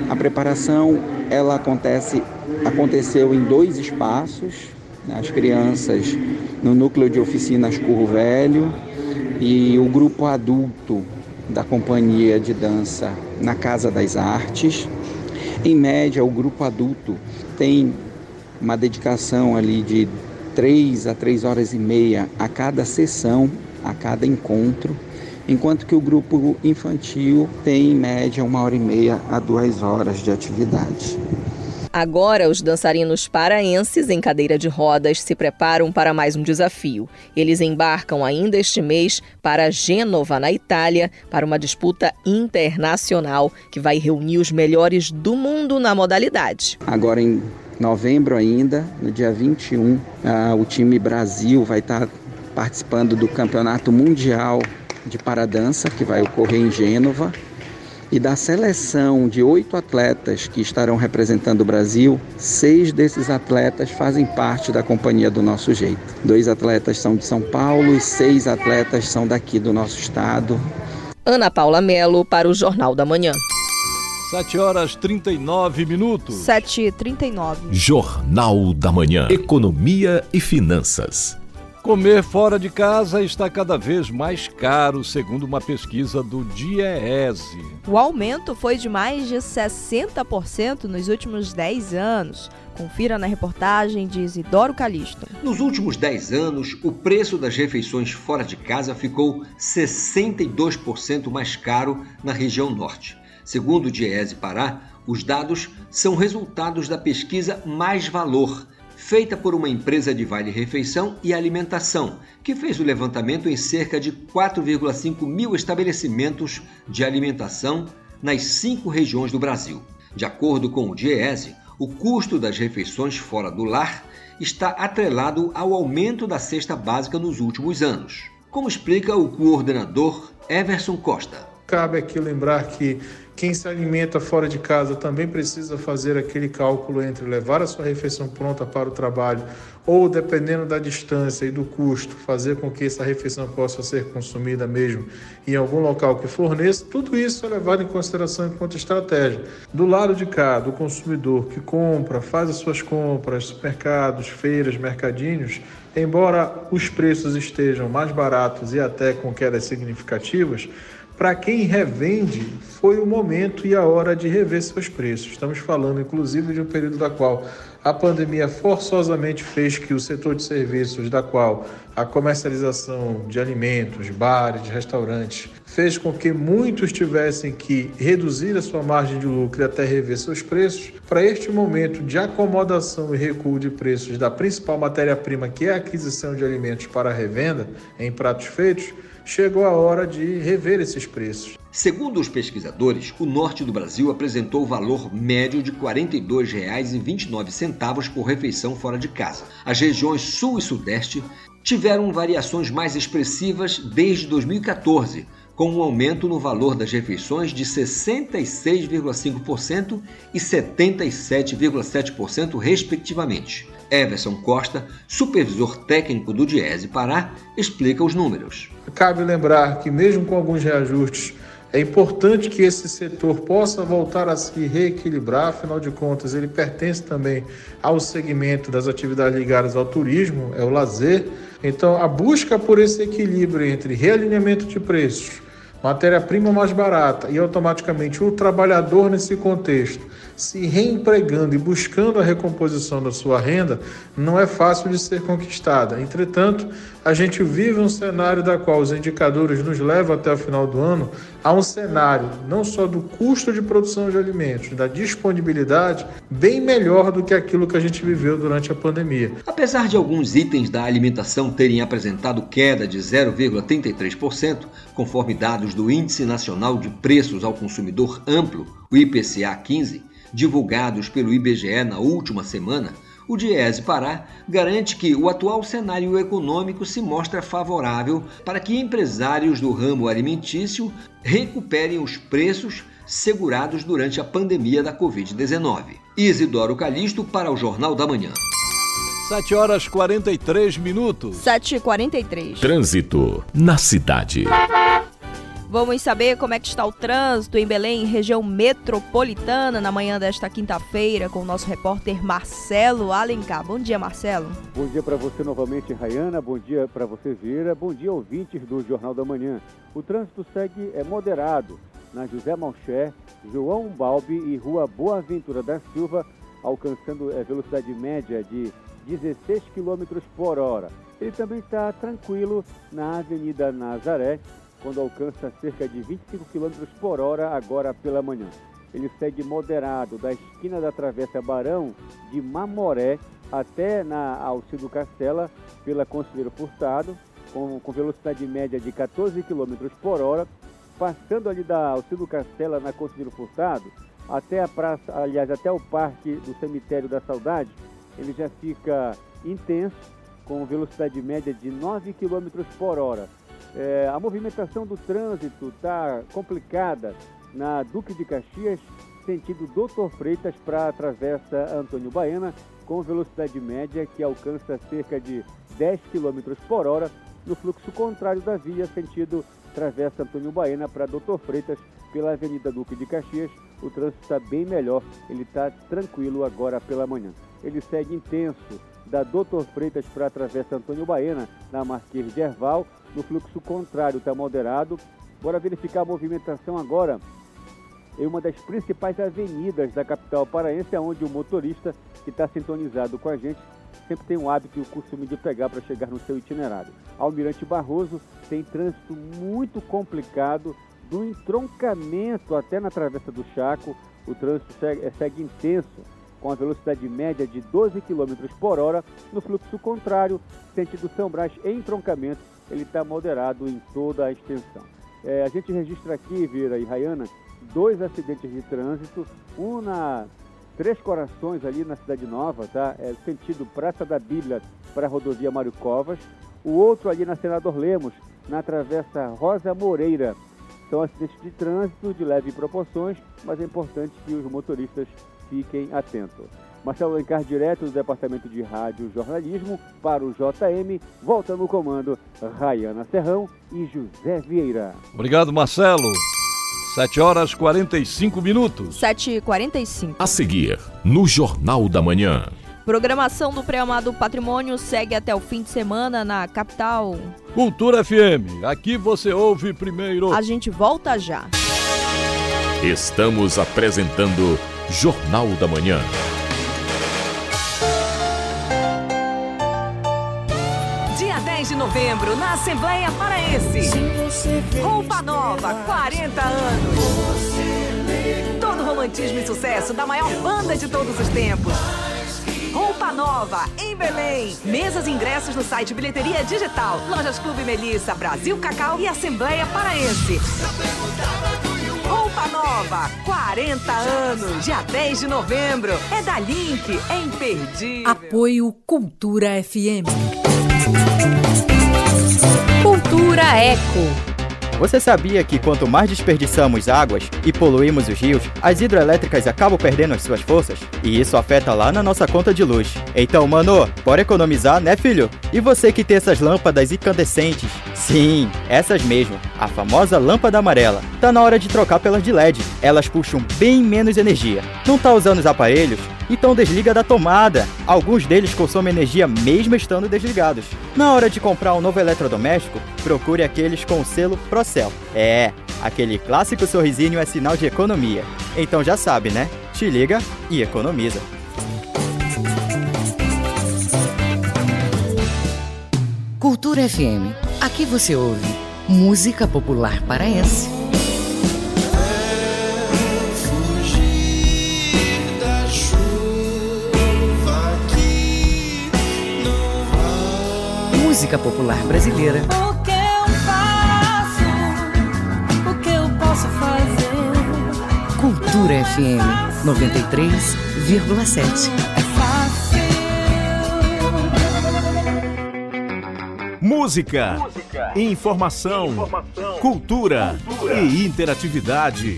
Speaker 37: a preparação ela acontece aconteceu em dois espaços, né? as crianças no núcleo de oficinas Curro Velho e o grupo adulto da companhia de dança na Casa das Artes. Em média, o grupo adulto tem uma dedicação ali de três a três horas e meia a cada sessão, a cada encontro enquanto que o grupo infantil tem em média uma hora e meia a duas horas de atividade.
Speaker 3: Agora, os dançarinos paraenses em cadeira de rodas se preparam para mais um desafio. Eles embarcam ainda este mês para Gênova, na Itália, para uma disputa internacional que vai reunir os melhores do mundo na modalidade.
Speaker 37: Agora, em novembro ainda, no dia 21, ah, o time Brasil vai estar participando do Campeonato Mundial de Paradança, que vai ocorrer em Gênova. E da seleção de oito atletas que estarão representando o Brasil, seis desses atletas fazem parte da companhia do nosso jeito. Dois atletas são de São Paulo e seis atletas são daqui do nosso estado.
Speaker 38: Ana Paula Melo para o Jornal da Manhã.
Speaker 2: 7 horas 39 minutos.
Speaker 3: 7 e 39
Speaker 1: Jornal da Manhã. Economia e finanças.
Speaker 2: Comer fora de casa está cada vez mais caro, segundo uma pesquisa do DIEESE.
Speaker 3: O aumento foi de mais de 60% nos últimos 10 anos. Confira na reportagem de Isidoro Calixto.
Speaker 39: Nos últimos 10 anos, o preço das refeições fora de casa ficou 62% mais caro na região norte. Segundo o Diese Pará, os dados são resultados da pesquisa Mais Valor, feita por uma empresa de vale refeição e alimentação, que fez o levantamento em cerca de 4,5 mil estabelecimentos de alimentação nas cinco regiões do Brasil. De acordo com o Diese, o custo das refeições fora do lar está atrelado ao aumento da cesta básica nos últimos anos, como explica o coordenador Everson Costa.
Speaker 40: Cabe aqui lembrar que quem se alimenta fora de casa também precisa fazer aquele cálculo entre levar a sua refeição pronta para o trabalho ou, dependendo da distância e do custo, fazer com que essa refeição possa ser consumida mesmo em algum local que forneça. Tudo isso é levado em consideração enquanto estratégia. Do lado de cá, do consumidor que compra, faz as suas compras, supermercados, feiras, mercadinhos, embora os preços estejam mais baratos e até com quedas significativas, para quem revende, foi o momento e a hora de rever seus preços. Estamos falando, inclusive, de um período da qual a pandemia forçosamente fez que o setor de serviços, da qual a comercialização de alimentos, bares, restaurantes, fez com que muitos tivessem que reduzir a sua margem de lucro e até rever seus preços. Para este momento de acomodação e recuo de preços da principal matéria-prima, que é a aquisição de alimentos para revenda em pratos feitos, chegou a hora de rever esses preços.
Speaker 39: Segundo os pesquisadores, o norte do Brasil apresentou o valor médio de R$ 42,29 por refeição fora de casa. As regiões sul e sudeste tiveram variações mais expressivas desde 2014, com um aumento no valor das refeições de 66,5% e 77,7%, respectivamente. Everson Costa, supervisor técnico do Diese Pará, explica os números.
Speaker 40: Cabe lembrar que, mesmo com alguns reajustes, é importante que esse setor possa voltar a se reequilibrar, afinal de contas, ele pertence também ao segmento das atividades ligadas ao turismo, é o lazer. Então, a busca por esse equilíbrio entre realinhamento de preços, matéria-prima mais barata e automaticamente o trabalhador nesse contexto se reempregando e buscando a recomposição da sua renda, não é fácil de ser conquistada. Entretanto, a gente vive um cenário da qual os indicadores nos levam até o final do ano a um cenário não só do custo de produção de alimentos, da disponibilidade, bem melhor do que aquilo que a gente viveu durante a pandemia.
Speaker 39: Apesar de alguns itens da alimentação terem apresentado queda de 0,33%, conforme dados do Índice Nacional de Preços ao Consumidor Amplo, o IPCA 15, divulgados pelo IBGE na última semana, o Diese Pará garante que o atual cenário econômico se mostra favorável para que empresários do ramo alimentício recuperem os preços segurados durante a pandemia da Covid-19. Isidoro Calixto para o Jornal da Manhã.
Speaker 2: 7 horas 43 minutos.
Speaker 3: 7 e 43
Speaker 1: Trânsito na cidade.
Speaker 3: Vamos saber como é que está o trânsito em Belém, região metropolitana, na manhã desta quinta-feira, com o nosso repórter Marcelo Alencar. Bom dia, Marcelo.
Speaker 17: Bom dia para você novamente, Rayana. Bom dia para você, Vieira. Bom dia, ouvintes do Jornal da Manhã. O trânsito segue é moderado na José Malcher, João Balbi e Rua Boa Ventura da Silva, alcançando é, velocidade média de 16 km por hora. Ele também está tranquilo na Avenida Nazaré, quando alcança cerca de 25 km por hora agora pela manhã. Ele segue moderado da esquina da Travessa Barão de Mamoré até na Alcido Castela pela Conselheiro Furtado, com, com velocidade média de 14 km por hora, passando ali da Alcido Castela na Conselheiro Furtado, até a praça, aliás, até o parque do cemitério da Saudade, ele já fica intenso, com velocidade média de 9 km por hora. É, a movimentação do trânsito está complicada na Duque de Caxias, sentido Doutor Freitas para a Travessa Antônio Baena, com velocidade média que alcança cerca de 10 km por hora no fluxo contrário da via, sentido Travessa Antônio Baena para Doutor Freitas, pela Avenida Duque de Caxias. O trânsito está bem melhor, ele está tranquilo agora pela manhã. Ele segue intenso da Doutor Freitas para a Travessa Antônio Baena, na Marquês de Erval. No fluxo contrário está moderado. Bora verificar a movimentação agora em uma das principais avenidas da capital paraense, onde o motorista que está sintonizado com a gente sempre tem o hábito e o costume de pegar para chegar no seu itinerário. Almirante Barroso tem trânsito muito complicado do entroncamento até na Travessa do Chaco. O trânsito segue, segue intenso com a velocidade média de 12 km por hora. No fluxo contrário, sentido São Brás em entroncamento, ele está moderado em toda a extensão. É, a gente registra aqui, Vira e Rayana, dois acidentes de trânsito, um na Três Corações ali na Cidade Nova, tá? É sentido Praça da Bíblia para a rodovia Mário Covas, o outro ali na Senador Lemos, na Travessa Rosa Moreira. São acidentes de trânsito de leve proporções, mas é importante que os motoristas fiquem atentos. Marcelo Alencar, direto do Departamento de Rádio Jornalismo, para o JM, volta no comando Rayana Serrão e José Vieira.
Speaker 2: Obrigado, Marcelo. 7 horas 45 minutos.
Speaker 3: 7 e 45.
Speaker 1: A seguir, no Jornal da Manhã.
Speaker 3: Programação do Pré-Amado Patrimônio segue até o fim de semana na capital.
Speaker 2: Cultura FM, aqui você ouve primeiro.
Speaker 3: A gente volta já.
Speaker 1: Estamos apresentando Jornal da Manhã.
Speaker 33: Dia 10 de novembro, na Assembleia Paraense. Roupa Nova, 40 anos. Todo romantismo e sucesso da maior banda de todos os tempos. Roupa Nova, em Belém. Mesas e ingressos no site Bilheteria Digital. Lojas Clube Melissa, Brasil Cacau e Assembleia Paraense. Roupa Nova, 40 anos. Dia 10 de novembro. É da Link, é imperdível.
Speaker 31: Apoio Cultura FM.
Speaker 38: Cultura Eco.
Speaker 41: Você sabia que quanto mais desperdiçamos águas e poluímos os rios, as hidrelétricas acabam perdendo as suas forças? E isso afeta lá na nossa conta de luz. Então, mano, bora economizar, né, filho? E você que tem essas lâmpadas incandescentes? Sim, essas mesmo, a famosa lâmpada amarela. Tá na hora de trocar pelas de LED. Elas puxam bem menos energia. Não tá usando os aparelhos? Então desliga da tomada. Alguns deles consomem energia mesmo estando desligados. Na hora de comprar um novo eletrodoméstico, procure aqueles com o selo Procel. É, aquele clássico sorrisinho é sinal de economia. Então já sabe, né? Te liga e economiza.
Speaker 31: Cultura FM. Aqui você ouve música popular paraense. Música popular brasileira.
Speaker 34: O que eu faço? O que eu posso fazer?
Speaker 31: Cultura FM 93,7.
Speaker 42: Música, informação, cultura, e interatividade.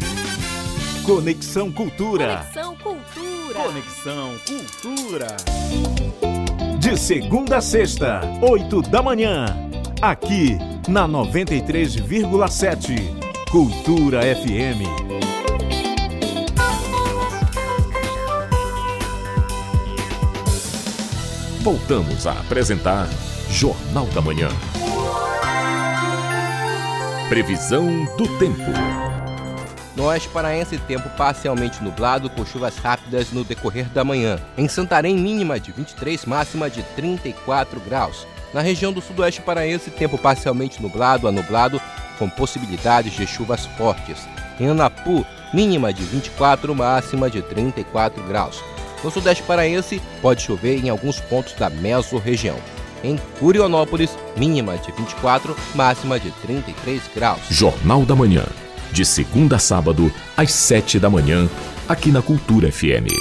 Speaker 42: Conexão Cultura.
Speaker 3: Conexão Cultura.
Speaker 42: Conexão Cultura. De segunda a sexta, oito da manhã. Aqui na 93,7. Cultura FM.
Speaker 1: Voltamos a apresentar Jornal da Manhã. Previsão do tempo.
Speaker 24: No oeste paraense, tempo parcialmente nublado com chuvas rápidas no decorrer da manhã. Em Santarém, mínima de 23, máxima de 34 graus. Na região do sudoeste paraense, tempo parcialmente nublado a nublado com possibilidades de chuvas fortes. Em Anapu, mínima de 24, máxima de 34 graus. No sudeste paraense, pode chover em alguns pontos da mesorregião. Em Curionópolis, mínima de 24, máxima de 33 graus.
Speaker 1: Jornal da Manhã. De segunda a sábado, às sete da manhã, aqui na Cultura FM.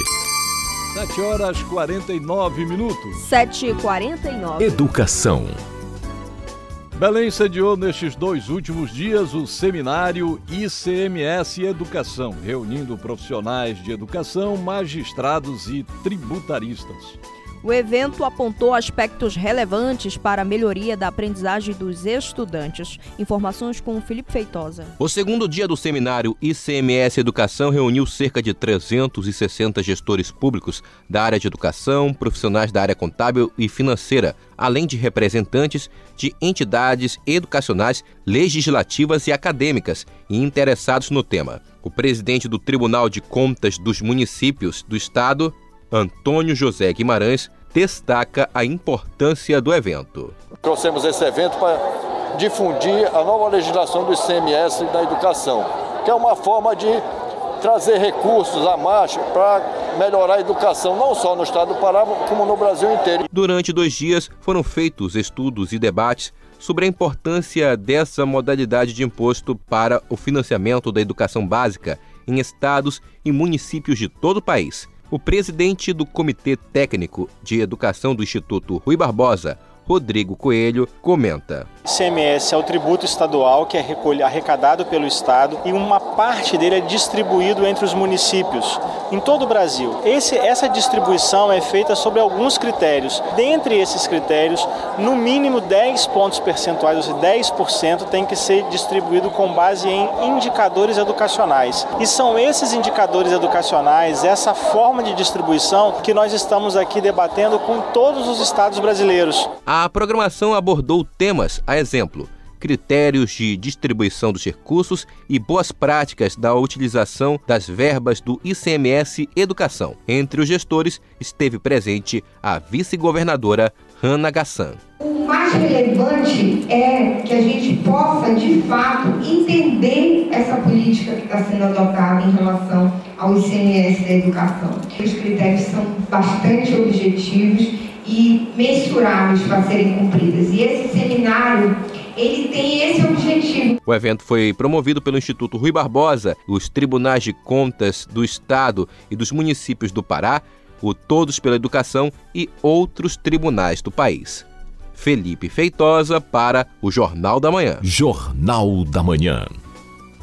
Speaker 2: 7 horas 49 minutos.
Speaker 3: 7 e 49
Speaker 1: Educação.
Speaker 2: Belém sediou nestes dois últimos dias o seminário ICMS Educação, reunindo profissionais de educação, magistrados e tributaristas.
Speaker 3: O evento apontou aspectos relevantes para a melhoria da aprendizagem dos estudantes. Informações com Felipe Feitosa.
Speaker 24: O segundo dia do seminário ICMS Educação reuniu cerca de 360 gestores públicos da área de educação, profissionais da área contábil e financeira, além de representantes de entidades educacionais, legislativas e acadêmicas e interessados no tema. O presidente do Tribunal de Contas dos Municípios do Estado, Antônio José Guimarães, destaca a importância do evento.
Speaker 43: Trouxemos esse evento para difundir a nova legislação do ICMS da educação, que é uma forma de trazer recursos a mais para melhorar a educação, não só no estado do Pará, como no Brasil inteiro.
Speaker 24: Durante dois dias foram feitos estudos e debates sobre a importância dessa modalidade de imposto para o financiamento da educação básica em estados e municípios de todo o país. O presidente do Comitê Técnico de Educação do Instituto Rui Barbosa, Rodrigo Coelho, comenta.
Speaker 44: ICMS é o tributo estadual que é arrecadado pelo Estado e uma parte dele é distribuído entre os municípios em todo o Brasil. Esse, essa distribuição é feita sobre alguns critérios. Dentre esses critérios, no mínimo 10 pontos percentuais, ou seja, 10% tem que ser distribuído com base em indicadores educacionais. E são esses indicadores educacionais, essa forma de distribuição que nós estamos aqui debatendo com todos os estados brasileiros.
Speaker 24: A programação abordou temas, a exemplo, critérios de distribuição dos recursos e boas práticas da utilização das verbas do ICMS Educação. Entre os gestores esteve presente a vice-governadora Hanna Gassan.
Speaker 45: O mais relevante é que a gente possa, de fato, entender essa política que está sendo adotada em relação ao ICMS da educação. Os critérios são bastante objetivos e mensuráveis para serem cumpridas. E esse seminário ele tem esse objetivo.
Speaker 24: O evento foi promovido pelo Instituto Rui Barbosa, os tribunais de contas do Estado e dos municípios do Pará, o Todos pela Educação e outros tribunais do país. Felipe Feitosa para o Jornal da Manhã.
Speaker 1: Jornal da Manhã.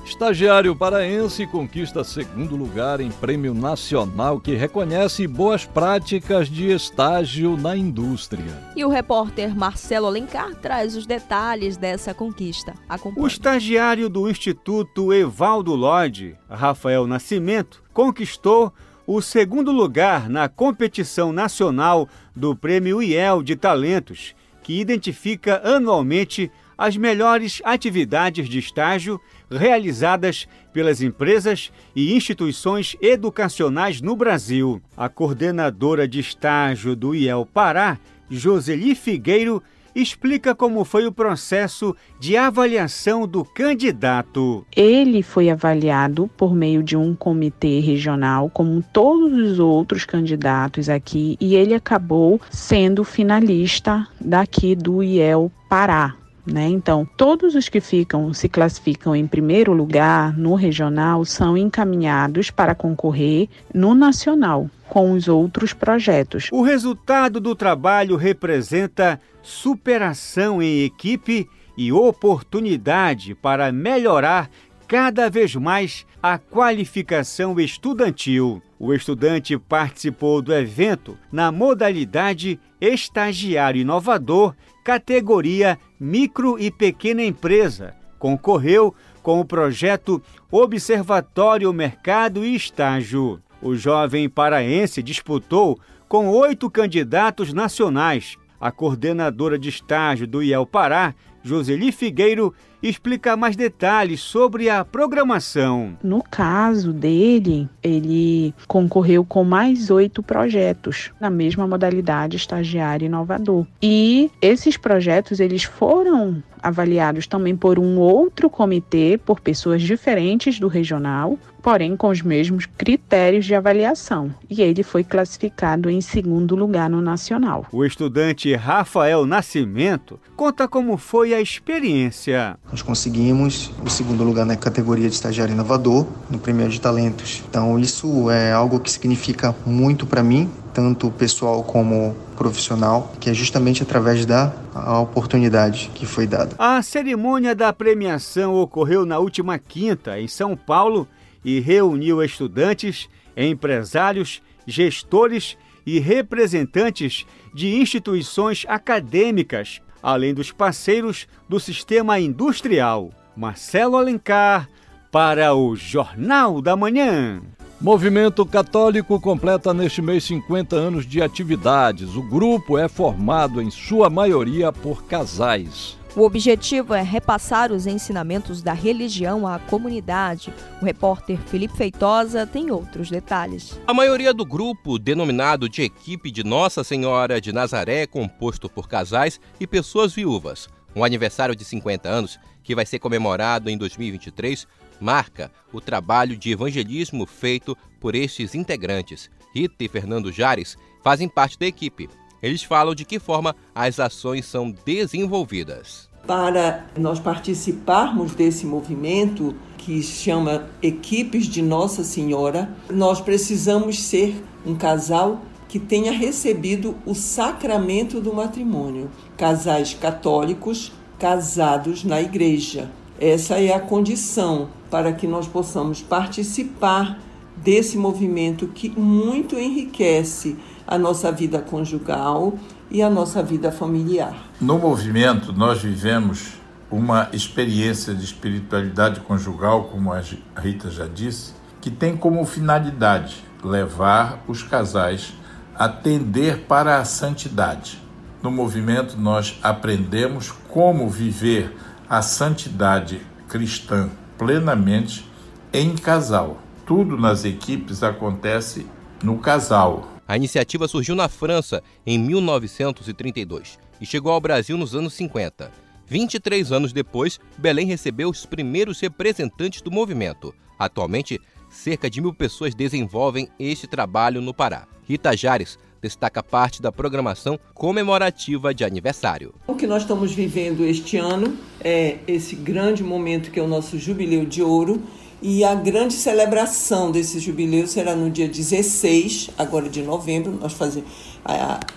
Speaker 2: Estagiário paraense conquista segundo lugar em prêmio nacional que reconhece boas práticas de estágio na indústria.
Speaker 3: E o repórter Marcelo Alencar traz os detalhes dessa conquista. Acompanhe.
Speaker 19: O estagiário do Instituto Evaldo Lodge, Rafael Nascimento, conquistou o segundo lugar na competição nacional do Prêmio IEL de Talentos, que identifica anualmente as melhores atividades de estágio realizadas pelas empresas e instituições educacionais no Brasil. A coordenadora de estágio do IEL Pará, Joseli Figueiro, explica como foi o processo de avaliação do candidato.
Speaker 46: Ele foi avaliado por meio de um comitê regional, como todos os outros candidatos aqui, e ele acabou sendo finalista daqui do IEL Pará. Né? Então, todos os que ficam se classificam em primeiro lugar no regional são encaminhados para concorrer no nacional com os outros projetos.
Speaker 19: O resultado do trabalho representa superação em equipe e oportunidade para melhorar cada vez mais a qualificação estudantil. O estudante participou do evento na modalidade estagiário inovador categoria Micro e Pequena Empresa. Concorreu com o projeto Observatório Mercado e Estágio. O jovem paraense disputou com oito candidatos nacionais. A coordenadora de estágio do IEL Pará, Joseli Figueiro, explica mais detalhes sobre a programação.
Speaker 46: No caso dele, ele concorreu com mais oito projetos na mesma modalidade estagiário inovador. E esses projetos eles foram avaliados também por um outro comitê, por pessoas diferentes do regional, porém com os mesmos critérios de avaliação. E ele foi classificado em segundo lugar no nacional.
Speaker 19: O estudante Rafael Nascimento conta como foi a experiência.
Speaker 47: nós conseguimos o segundo lugar na categoria de estagiário inovador, no Prêmio de Talentos. Então, isso é algo que significa muito para mim, tanto pessoal como profissional, que é justamente através da oportunidade que foi dada.
Speaker 19: A cerimônia da premiação ocorreu na última quinta, em São Paulo, e reuniu estudantes, empresários, gestores e representantes de instituições acadêmicas, além dos parceiros do sistema industrial. Marcelo Alencar, para o Jornal da Manhã.
Speaker 2: Movimento Católico completa neste mês 50 anos de atividades. O grupo é formado, em sua maioria, por casais.
Speaker 3: O objetivo é repassar os ensinamentos da religião à comunidade. O repórter Felipe Feitosa tem outros detalhes.
Speaker 24: A maioria do grupo, denominado de Equipe de Nossa Senhora de Nazaré, é composto por casais e pessoas viúvas. Um aniversário de 50 anos, que vai ser comemorado em 2023, marca o trabalho de evangelismo feito por estes integrantes. Rita e Fernando Jares fazem parte da equipe eles falam de que forma as ações são desenvolvidas.
Speaker 48: Para nós participarmos desse movimento que chama Equipes de Nossa Senhora, nós precisamos ser um casal que tenha recebido o sacramento do matrimônio. Casais católicos casados na igreja. Essa é a condição para que nós possamos participar desse movimento que muito enriquece a nossa vida conjugal e a nossa vida familiar.
Speaker 49: No movimento, nós vivemos uma experiência de espiritualidade conjugal, como a Rita já disse, que tem como finalidade levar os casais a tender para a santidade. No movimento, nós aprendemos como viver a santidade cristã plenamente em casal. Tudo nas equipes acontece no casal,
Speaker 24: a iniciativa surgiu na França em 1932 e chegou ao Brasil nos anos 50. 23 anos depois, Belém recebeu os primeiros representantes do movimento. Atualmente, cerca de mil pessoas desenvolvem este trabalho no Pará. Rita Jares destaca parte da programação comemorativa de aniversário.
Speaker 48: O que nós estamos vivendo este ano é esse grande momento que é o nosso Jubileu de Ouro e a grande celebração desse jubileu será no dia 16, agora de novembro. Nós fazemos.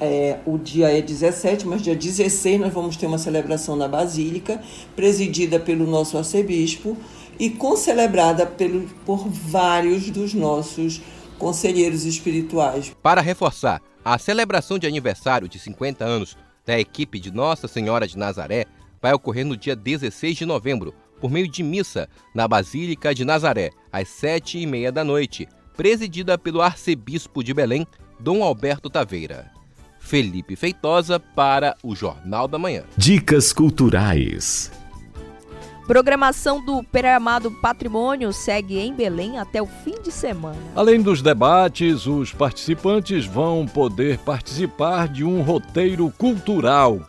Speaker 48: É, o dia é 17, mas dia 16 nós vamos ter uma celebração na Basílica, presidida pelo nosso arcebispo e concelebrada pelo, por vários dos nossos conselheiros espirituais.
Speaker 24: Para reforçar, a celebração de aniversário de 50 anos da equipe de Nossa Senhora de Nazaré vai ocorrer no dia 16 de novembro, por meio de missa na Basílica de Nazaré, às sete e meia da noite, presidida pelo arcebispo de Belém, Dom Alberto Taveira. Felipe Feitosa para o Jornal da Manhã.
Speaker 1: Dicas culturais.
Speaker 3: Programação do Peramado Patrimônio segue em Belém até o fim de semana.
Speaker 2: Além dos debates, os participantes vão poder participar de um roteiro cultural.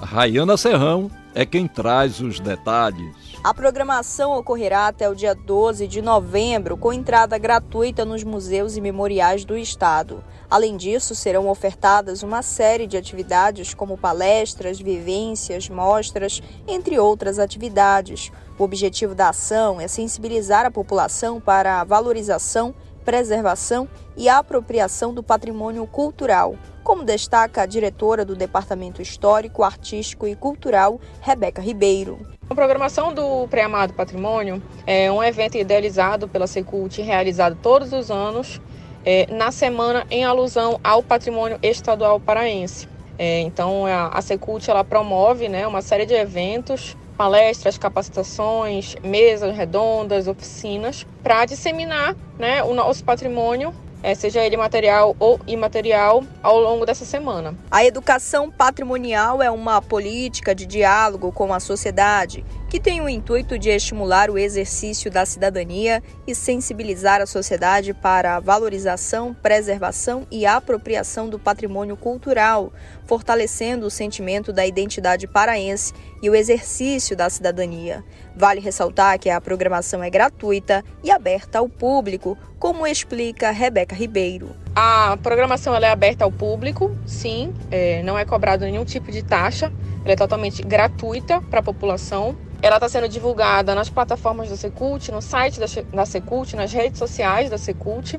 Speaker 2: A Rayana Serrão é quem traz os detalhes.
Speaker 3: A programação ocorrerá até o dia 12 de novembro, com entrada gratuita nos museus e memoriais do Estado. Além disso, serão ofertadas uma série de atividades como palestras, vivências, mostras, entre outras atividades. O objetivo da ação é sensibilizar a população para a valorização, preservação e apropriação do patrimônio cultural, como destaca a diretora do Departamento Histórico, Artístico e Cultural, Rebeca Ribeiro.
Speaker 50: A programação do Pré-Amado Patrimônio é um evento idealizado pela Secult, realizado todos os anos é, na semana em alusão ao patrimônio estadual paraense. É, então, a, a Secult ela promove né, uma série de eventos, palestras, capacitações, mesas redondas, oficinas, para disseminar né, o nosso patrimônio é, seja ele material ou imaterial, ao longo dessa semana.
Speaker 3: A educação patrimonial é uma política de diálogo com a sociedade que tem o intuito de estimular o exercício da cidadania e sensibilizar a sociedade para a valorização, preservação e apropriação do patrimônio cultural, fortalecendo o sentimento da identidade paraense e o exercício da cidadania. Vale ressaltar que a programação é gratuita e aberta ao público, como explica Rebeca Ribeiro.
Speaker 50: A programação é aberta ao público, sim, é, não é cobrado nenhum tipo de taxa, ela é totalmente gratuita para a população. Ela está sendo divulgada nas plataformas da Secult, no site da, da Secult, nas redes sociais da Secult.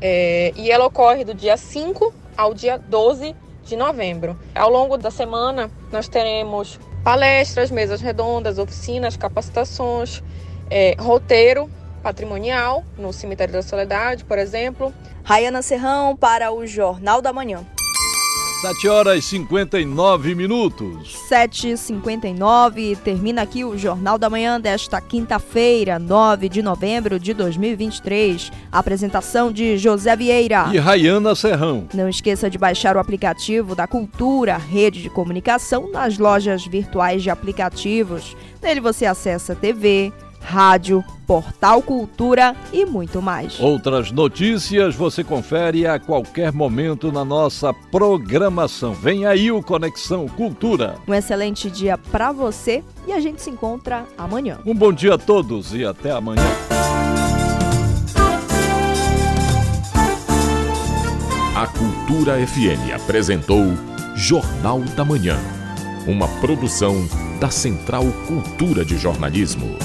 Speaker 50: É, e ela ocorre do dia 5 ao dia 12 de novembro. Ao longo da semana, nós teremos palestras, mesas redondas, oficinas, capacitações, é, roteiro patrimonial no Cemitério da Soledade, por exemplo.
Speaker 3: Rayana Serrão para o Jornal da Manhã.
Speaker 2: 7 horas e 59 minutos.
Speaker 3: 7h59, termina aqui o Jornal da Manhã desta quinta-feira, 9 de novembro de 2023. Apresentação de José Vieira
Speaker 2: e Rayana Serrão.
Speaker 3: Não esqueça de baixar o aplicativo da Cultura, rede de comunicação, nas lojas virtuais de aplicativos. Nele você acessa TV, rádio, portal Cultura e muito mais.
Speaker 2: Outras notícias você confere a qualquer momento na nossa programação. Vem aí o Conexão Cultura.
Speaker 3: Um excelente dia para você e a gente se encontra amanhã.
Speaker 2: Um bom dia a todos e até amanhã.
Speaker 1: A Cultura FM apresentou Jornal da Manhã, uma produção da Central Cultura de Jornalismo.